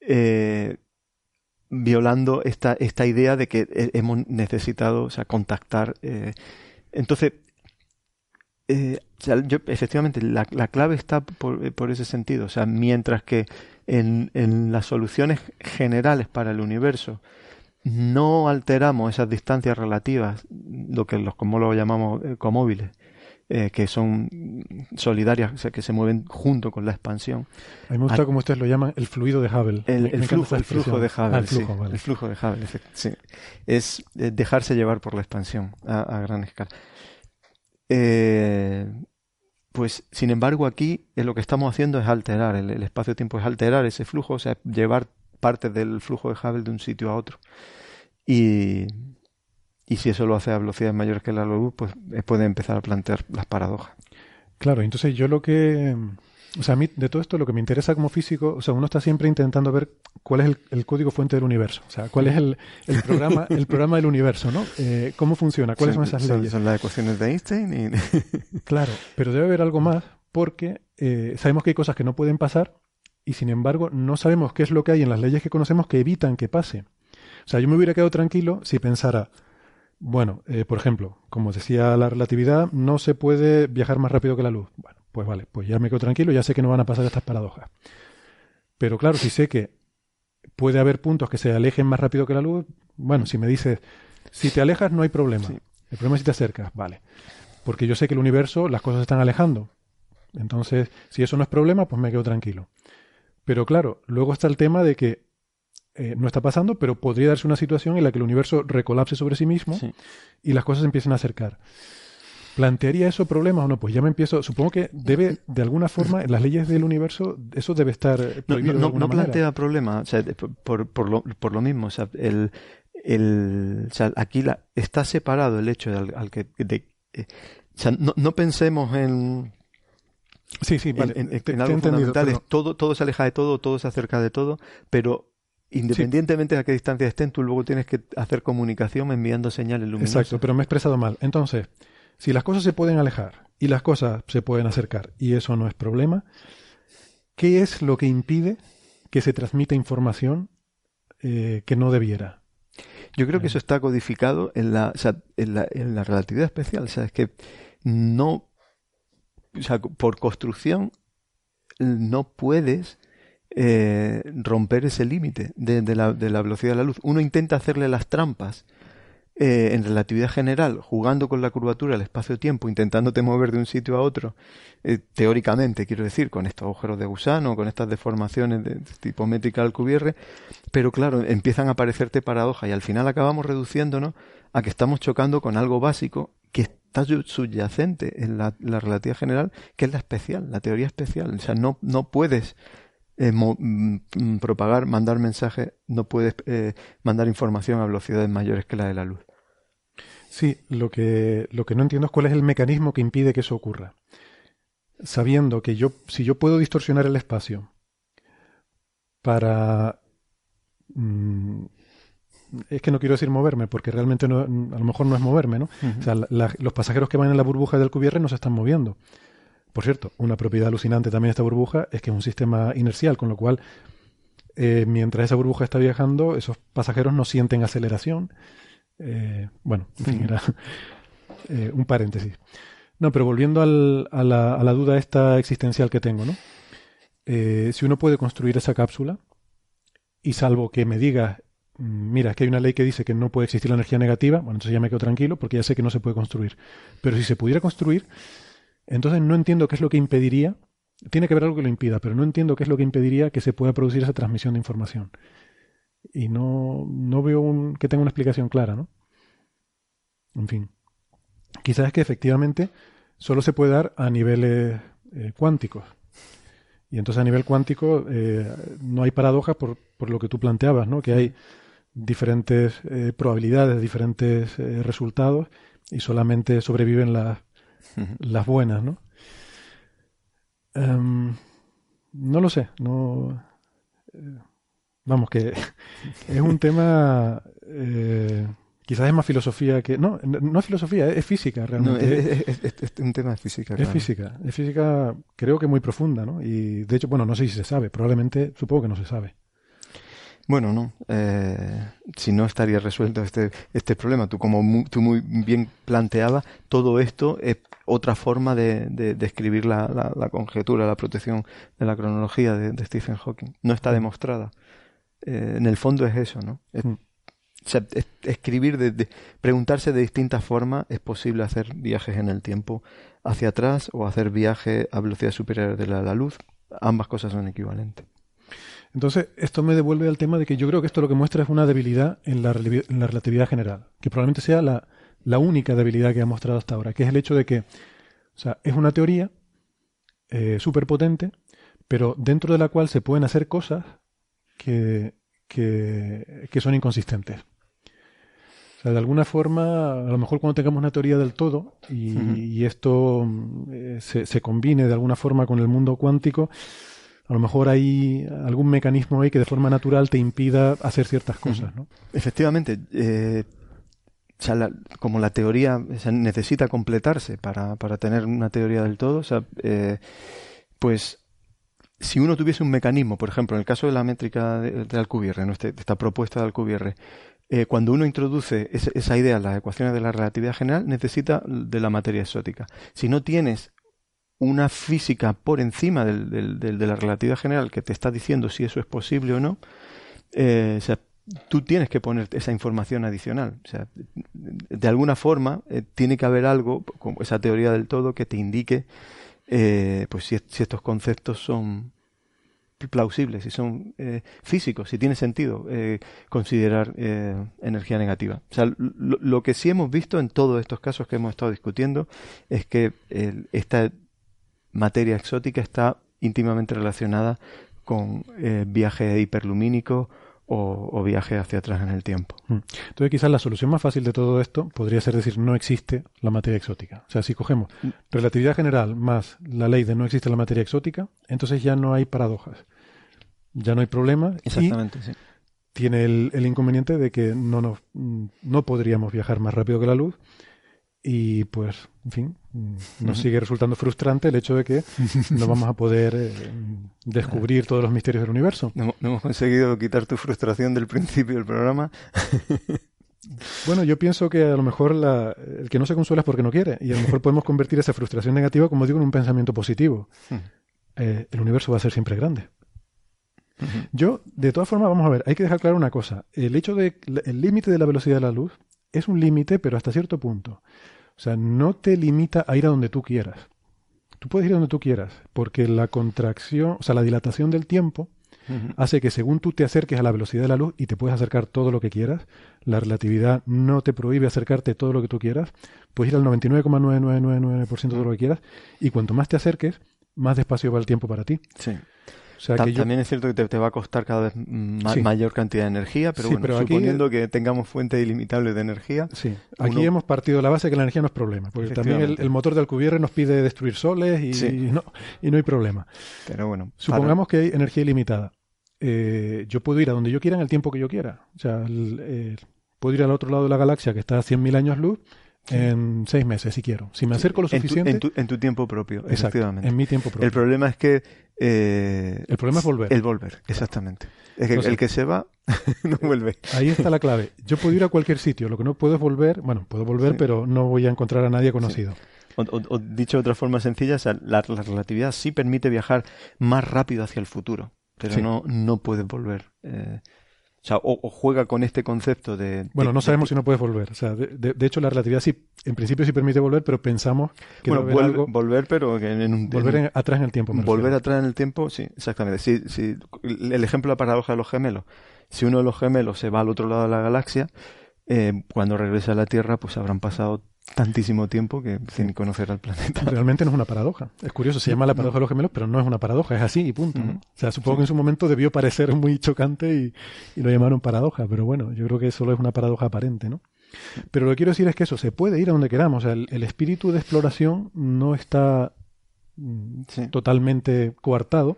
Speaker 3: Eh, violando esta, esta idea de que hemos necesitado o sea, contactar. entonces, eh, yo, efectivamente, la, clave está por, por, ese sentido. O sea, mientras que en, en, las soluciones generales para el universo no alteramos esas distancias relativas, lo que los como lo llamamos eh, comóviles, eh, que son solidarias, o sea, que se mueven junto con la expansión.
Speaker 1: A mí me gusta como ustedes lo llaman el fluido de Hubble.
Speaker 3: El, flujo, el flujo, de Hubble. Ah, el, flujo, el flujo de Hubble, sí. Es dejarse llevar por la expansión a, a gran escala. Eh, pues, sin embargo, aquí eh, lo que estamos haciendo es alterar el, espacio-tiempo, es alterar ese flujo, o sea, llevar parte del flujo de Hubble de un sitio a otro. Y, y si eso lo hace a velocidades mayores que la luz, pues eh, puede empezar a plantear las paradojas.
Speaker 1: Claro, entonces yo lo que o sea, a mí de todo esto lo que me interesa como físico, o sea, uno está siempre intentando ver cuál es el, código fuente del universo, o sea, cuál es el, programa, el programa del universo, ¿no? Eh, ¿Cómo funciona? ¿Cuáles son, esas leyes?
Speaker 3: Son las ecuaciones de Einstein. Y...
Speaker 1: claro, pero debe haber algo más porque eh, sabemos que hay cosas que no pueden pasar y sin embargo no sabemos qué es lo que hay en las leyes que conocemos que evitan que pase. O sea, yo me hubiera quedado tranquilo si pensara, bueno, eh, por ejemplo, como decía la relatividad, no se puede viajar más rápido que la luz. Bueno, pues vale, pues ya me quedo tranquilo, ya sé que no van a pasar estas paradojas. Pero claro, si sé que puede haber puntos que se alejen más rápido que la luz, bueno, si me dices, si te alejas no hay problema. El problema es si te acercas, vale. Porque yo sé que el universo, las cosas se están alejando. Entonces, si eso no es problema, pues me quedo tranquilo. Pero claro, luego está el tema de que eh, no está pasando, pero podría darse una situación en la que el universo recolapse sobre sí mismo y las cosas empiecen a acercar. ¿Plantearía eso problemas o no? Pues ya me empiezo. Supongo que debe, de alguna forma, en las leyes del universo, eso debe estar prohibido.
Speaker 3: No, no, plantea problemas, o sea, por, por, lo, por, lo, mismo. O sea, el, el, o sea, aquí la, está separado el hecho de, al, que. De, eh, o sea, no, no pensemos en.
Speaker 1: Sí, sí, vale.
Speaker 3: En, algo fundamental. todo, todo se aleja de todo, todo se acerca de todo, pero Independientemente de a qué distancia estén, tú luego tienes que hacer comunicación enviando señales luminosas.
Speaker 1: Exacto, pero me he expresado mal. Entonces, si las cosas se pueden alejar y las cosas se pueden acercar y eso no es problema, ¿qué es lo que impide que se transmita información eh, que no debiera?
Speaker 3: Yo creo que eso está codificado en la, en la, relatividad especial. O sea, es que no, o sea, por construcción no puedes eh, romper ese límite de, la, de la velocidad de la luz. Uno intenta hacerle las trampas eh, en relatividad general, jugando con la curvatura del espacio-tiempo, intentándote mover de un sitio a otro, eh, teóricamente, quiero decir, con estos agujeros de gusano, con estas deformaciones de tipo métrica Alcubierre, pero claro, empiezan a aparecerte paradojas y al final acabamos reduciéndonos a que estamos chocando con algo básico que está subyacente en la, relatividad general, que es la especial, la teoría especial. O sea, no, no puedes eh, mm, propagar, mandar mensajes, no puedes mandar información a velocidades mayores que la de la luz.
Speaker 1: Sí, lo que, lo que no entiendo es cuál es el mecanismo que impide que eso ocurra. Sabiendo que yo, si yo puedo distorsionar el espacio para mm, es que no quiero decir moverme, porque realmente no, a lo mejor no es moverme, ¿no? O sea, la, los pasajeros que van en la burbuja del Alcubierre no se están moviendo. Por cierto, una propiedad alucinante también de esta burbuja es que es un sistema inercial, con lo cual, eh, mientras esa burbuja está viajando, esos pasajeros no sienten aceleración. Eh, bueno, en fin, era eh, un paréntesis. No, pero volviendo al, a, la, a, la, duda esta existencial que tengo, ¿no? si uno puede construir esa cápsula, y salvo que me diga Mm, mira, es que hay una ley que dice que no puede existir la energía negativa, bueno, entonces ya me quedo tranquilo porque ya sé que no se puede construir. Pero si se pudiera construir, entonces no entiendo qué es lo que impediría, tiene que haber algo que lo impida, pero no entiendo qué es lo que impediría que se pueda producir esa transmisión de información. Y no, no veo un, que tenga una explicación clara, ¿no? En fin. Quizás es que efectivamente solo se puede dar a niveles eh, cuánticos. Y entonces a nivel cuántico eh, no hay paradojas por, por, lo que tú planteabas, ¿no? Que hay diferentes eh, probabilidades, diferentes eh, resultados y solamente sobreviven las, las buenas, ¿no? Um, no lo sé, no. Eh, vamos, que es un tema. Eh, quizás es más filosofía que. No, no es filosofía, es, física realmente.
Speaker 3: No, es, es, es, un tema de física.
Speaker 1: Es
Speaker 3: claro.
Speaker 1: física, es física, creo que muy profunda, ¿no? Y de hecho, bueno, no sé si se sabe, probablemente, supongo que no se sabe.
Speaker 3: Bueno, no. Eh, si no estaría resuelto este, este problema. Tú, como muy, tú muy bien planteabas, todo esto es otra forma de, de, de escribir la, la, la, conjetura, la protección de la cronología de, de Stephen Hawking. No está demostrada. Eh, en el fondo es eso, ¿no? Es, mm. o sea, es, escribir, de, preguntarse de distintas formas, es posible hacer viajes en el tiempo hacia atrás o hacer viajes a velocidad superior de la, la luz. Ambas cosas son equivalentes.
Speaker 1: Entonces, esto me devuelve al tema de que yo creo que esto lo que muestra es una debilidad en la, en la relatividad general, que probablemente sea la, la, única debilidad que ha mostrado hasta ahora, que es el hecho de que, o sea, es una teoría eh, súper potente, pero dentro de la cual se pueden hacer cosas que, que, que son inconsistentes. O sea, de alguna forma, a lo mejor cuando tengamos una teoría del todo y, uh -huh. y esto eh, se, se combine de alguna forma con el mundo cuántico, a lo mejor hay algún mecanismo ahí que de forma natural te impida hacer ciertas cosas, ¿no?
Speaker 3: Efectivamente. Eh, o sea, la, como la teoría o sea, necesita completarse para, para, tener una teoría del todo, o sea, eh, pues si uno tuviese un mecanismo, por ejemplo, en el caso de la métrica de, de Alcubierre, ¿no? este, esta propuesta de Alcubierre, eh, cuando uno introduce esa, esa idea en las ecuaciones de la relatividad general, necesita de la materia exótica. Si no tienes una física por encima del, de la relatividad general que te está diciendo si eso es posible o no, eh, o sea, tú tienes que poner esa información adicional. O sea, de alguna forma eh, tiene que haber algo, como esa teoría del todo, que te indique eh, pues si, estos conceptos son plausibles, si son físicos, si tiene sentido considerar energía negativa. O sea, lo, lo, que sí hemos visto en todos estos casos que hemos estado discutiendo es que esta materia exótica está íntimamente relacionada con eh, viaje hiperlumínico o, o, viaje hacia atrás en el tiempo.
Speaker 1: Entonces quizás la solución más fácil de todo esto podría ser decir no existe la materia exótica. O sea, si cogemos relatividad general más la ley de no existe la materia exótica, entonces ya no hay paradojas. Ya no hay problema.
Speaker 3: Exactamente, sí.
Speaker 1: Tiene el, el, inconveniente de que no, nos, no podríamos viajar más rápido que la luz y pues, en fin, nos sigue resultando frustrante el hecho de que no vamos a poder eh, descubrir todos los misterios del universo.
Speaker 3: No, no, hemos conseguido quitar tu frustración del principio del programa.
Speaker 1: bueno, yo pienso que a lo mejor la, el que no se consuela es porque no quiere y a lo mejor podemos convertir esa frustración negativa, como digo, en un pensamiento positivo. Eh, el universo va a ser siempre grande. Yo, de todas formas, vamos a ver, hay que dejar claro una cosa. El hecho de el límite de la velocidad de la luz es un límite, pero hasta cierto punto. O sea, no te limita a ir a donde tú quieras. Tú puedes ir a donde tú quieras, porque la contracción, o sea, la dilatación del tiempo uh -huh. hace que según tú te acerques a la velocidad de la luz y te puedes acercar todo lo que quieras, la relatividad no te prohíbe acercarte todo lo que tú quieras, puedes ir al 99,9999% de lo que quieras y cuanto más te acerques, más despacio va el tiempo para ti.
Speaker 3: Sí.
Speaker 1: Que yo...
Speaker 3: También es cierto que te, te, va a costar cada vez ma
Speaker 1: Sí.
Speaker 3: mayor cantidad de energía, pero
Speaker 1: Sí,
Speaker 3: bueno,
Speaker 1: pero aquí-
Speaker 3: suponiendo que tengamos fuentes ilimitables de energía.
Speaker 1: Sí, aquí
Speaker 3: uno-
Speaker 1: hemos partido de la base que la energía no es problema, porque también el, motor de Alcubierre nos pide destruir soles y,
Speaker 3: Sí.
Speaker 1: y no, y no hay problema.
Speaker 3: Pero bueno,
Speaker 1: Supongamos que hay energía ilimitada. Eh, yo puedo ir a donde yo quiera en el tiempo que yo quiera. O sea, el- puedo ir al otro lado de la galaxia que está a 100.000 años luz en seis meses, si quiero. Si me acerco lo
Speaker 3: en tu-
Speaker 1: suficiente...
Speaker 3: En tu, en tu tiempo propio,
Speaker 1: Exacto,
Speaker 3: efectivamente.
Speaker 1: en mi tiempo propio.
Speaker 3: El problema es que... eh,
Speaker 1: El problema es volver.
Speaker 3: El volver, exactamente. Es que
Speaker 1: Entonces-
Speaker 3: el que se va no vuelve.
Speaker 1: Ahí está la clave. Yo puedo ir a cualquier sitio, lo que no puedo es volver, bueno, puedo volver,
Speaker 3: Sí.
Speaker 1: pero no voy a encontrar a nadie conocido.
Speaker 3: O, o- o dicho de otra forma sencilla, la, la relatividad sí permite viajar más rápido hacia el futuro, pero
Speaker 1: Sí.
Speaker 3: no, no puedes volver. eh, o sea, o, o juega con este concepto de...
Speaker 1: Bueno,
Speaker 3: de-
Speaker 1: no
Speaker 3: de-
Speaker 1: sabemos si no puedes volver. O sea, de, de- hecho, la relatividad sí, en principio sí permite volver, pero pensamos que
Speaker 3: Bueno, vuelve-
Speaker 1: algo-
Speaker 3: volver, pero en un...
Speaker 1: volver
Speaker 3: en-
Speaker 1: atrás en el tiempo.
Speaker 3: Volver atrás en el tiempo, sí, exactamente. Sí, sí, el ejemplo de la paradoja de los gemelos. Si uno de los gemelos se va al otro lado de la galaxia, eh, cuando regrese a la Tierra, pues habrán pasado tantísimo tiempo que sin conocer al planeta.
Speaker 1: Realmente no es una paradoja. Es curioso, se llama la paradoja de los gemelos, pero no es una paradoja, es así y punto. O sea, supongo que en su momento debió parecer muy chocante y, y lo llamaron paradoja, pero bueno, yo creo que solo es una paradoja aparente, ¿no? Pero lo que quiero decir es que eso, se puede ir a donde queramos. O sea, el, el espíritu de exploración no está mm, totalmente coartado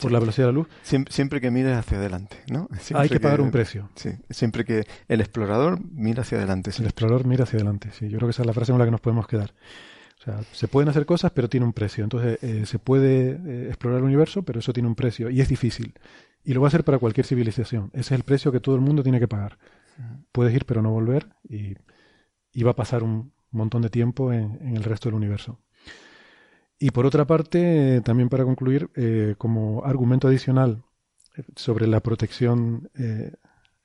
Speaker 1: por la velocidad de la luz.
Speaker 3: Siempre, siempre que mires hacia adelante, ¿no? Siempre
Speaker 1: Hay que pagar un precio.
Speaker 3: Sí, siempre que el explorador mira hacia adelante. sí.
Speaker 1: El explorador mira hacia adelante, sí. Yo creo que esa es la frase con la que nos podemos quedar. O sea, se pueden hacer cosas, pero tiene un precio. Entonces, eh, se puede eh, explorar el universo, pero eso tiene un precio y es difícil. Y lo va a hacer para cualquier civilización. Ese es el precio que todo el mundo tiene que pagar. Puedes ir, pero no volver, y, y va a pasar un montón de tiempo en, en el resto del universo. Y por otra parte, también para concluir, eh, como argumento adicional eh, sobre la protección, eh,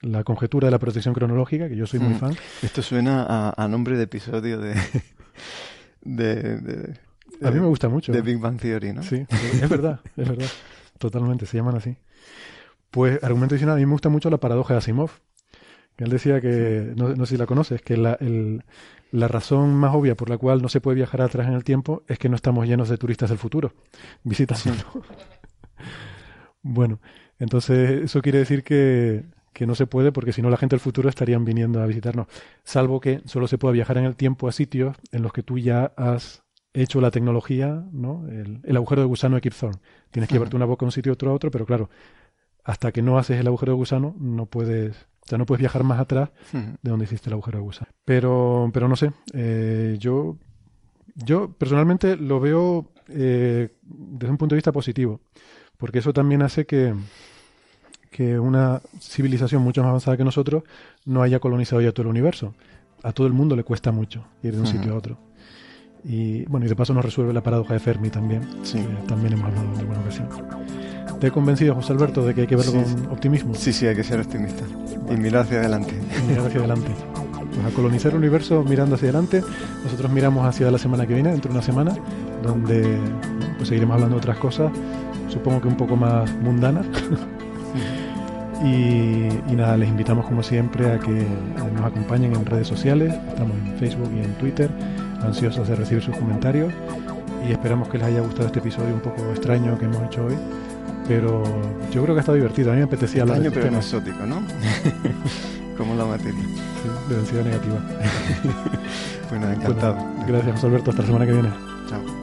Speaker 1: la conjetura de la protección cronológica, que yo soy muy
Speaker 3: Mm.
Speaker 1: fan.
Speaker 3: Esto suena a, a nombre de episodio de, de, de-
Speaker 1: A mí me gusta mucho.
Speaker 3: De Big Bang Theory, ¿no?
Speaker 1: Sí, es verdad, es verdad. Totalmente, se llaman así. Pues, argumento adicional, a mí me gusta mucho la paradoja de Asimov. Que él decía que, no, no sé si la conoces, que la, el- la razón más obvia por la cual no se puede viajar atrás en el tiempo es que no estamos llenos de turistas del futuro visitándolo. bueno, entonces eso quiere decir que, que no se puede porque si no la gente del futuro estarían viniendo a visitarnos. Salvo que solo se pueda viajar en el tiempo a sitios en los que tú ya has hecho la tecnología, ¿no? El, el agujero de gusano de Kip Thorne. Tienes que llevarte una boca de un sitio a otro a otro, pero claro, hasta que no haces el agujero de gusano, no puedes, o sea, no puedes viajar más atrás
Speaker 3: Ujú.
Speaker 1: de donde hiciste el agujero de gusano. Pero, pero no sé, eh, yo, yo personalmente lo veo eh, desde un punto de vista positivo, porque eso también hace que, que una civilización mucho más avanzada que nosotros no haya colonizado ya todo el universo. A todo el mundo le cuesta mucho ir de un sitio a otro. Y bueno, y de paso nos resuelve la paradoja de Fermi también, que también hemos hablado en alguna ocasión. ¿Te he convencido, José Alberto, de que hay que verlo
Speaker 3: Sí,
Speaker 1: con optimismo?
Speaker 3: Sí, sí, hay que ser optimista. Y mirar hacia adelante.
Speaker 1: Y mirar hacia adelante. Pues a colonizar el universo mirando hacia adelante. Nosotros miramos hacia la semana que viene, dentro de una semana, donde pues seguiremos hablando de otras cosas, supongo que un poco más mundanas. y, y nada, les invitamos como siempre a que nos acompañen en redes sociales. Estamos en Facebook y en Twitter, ansiosos de recibir sus comentarios. Y esperamos que les haya gustado este episodio un poco extraño que hemos hecho hoy. Pero yo creo que ha estado divertido. A mí me apetecía hablar de este
Speaker 3: pero exótico, ¿no? Como la materia.
Speaker 1: Sí, de densidad negativa.
Speaker 3: Nada, encantado.
Speaker 1: Bueno, gracias, José Alberto. Hasta la semana que viene.
Speaker 3: Chao.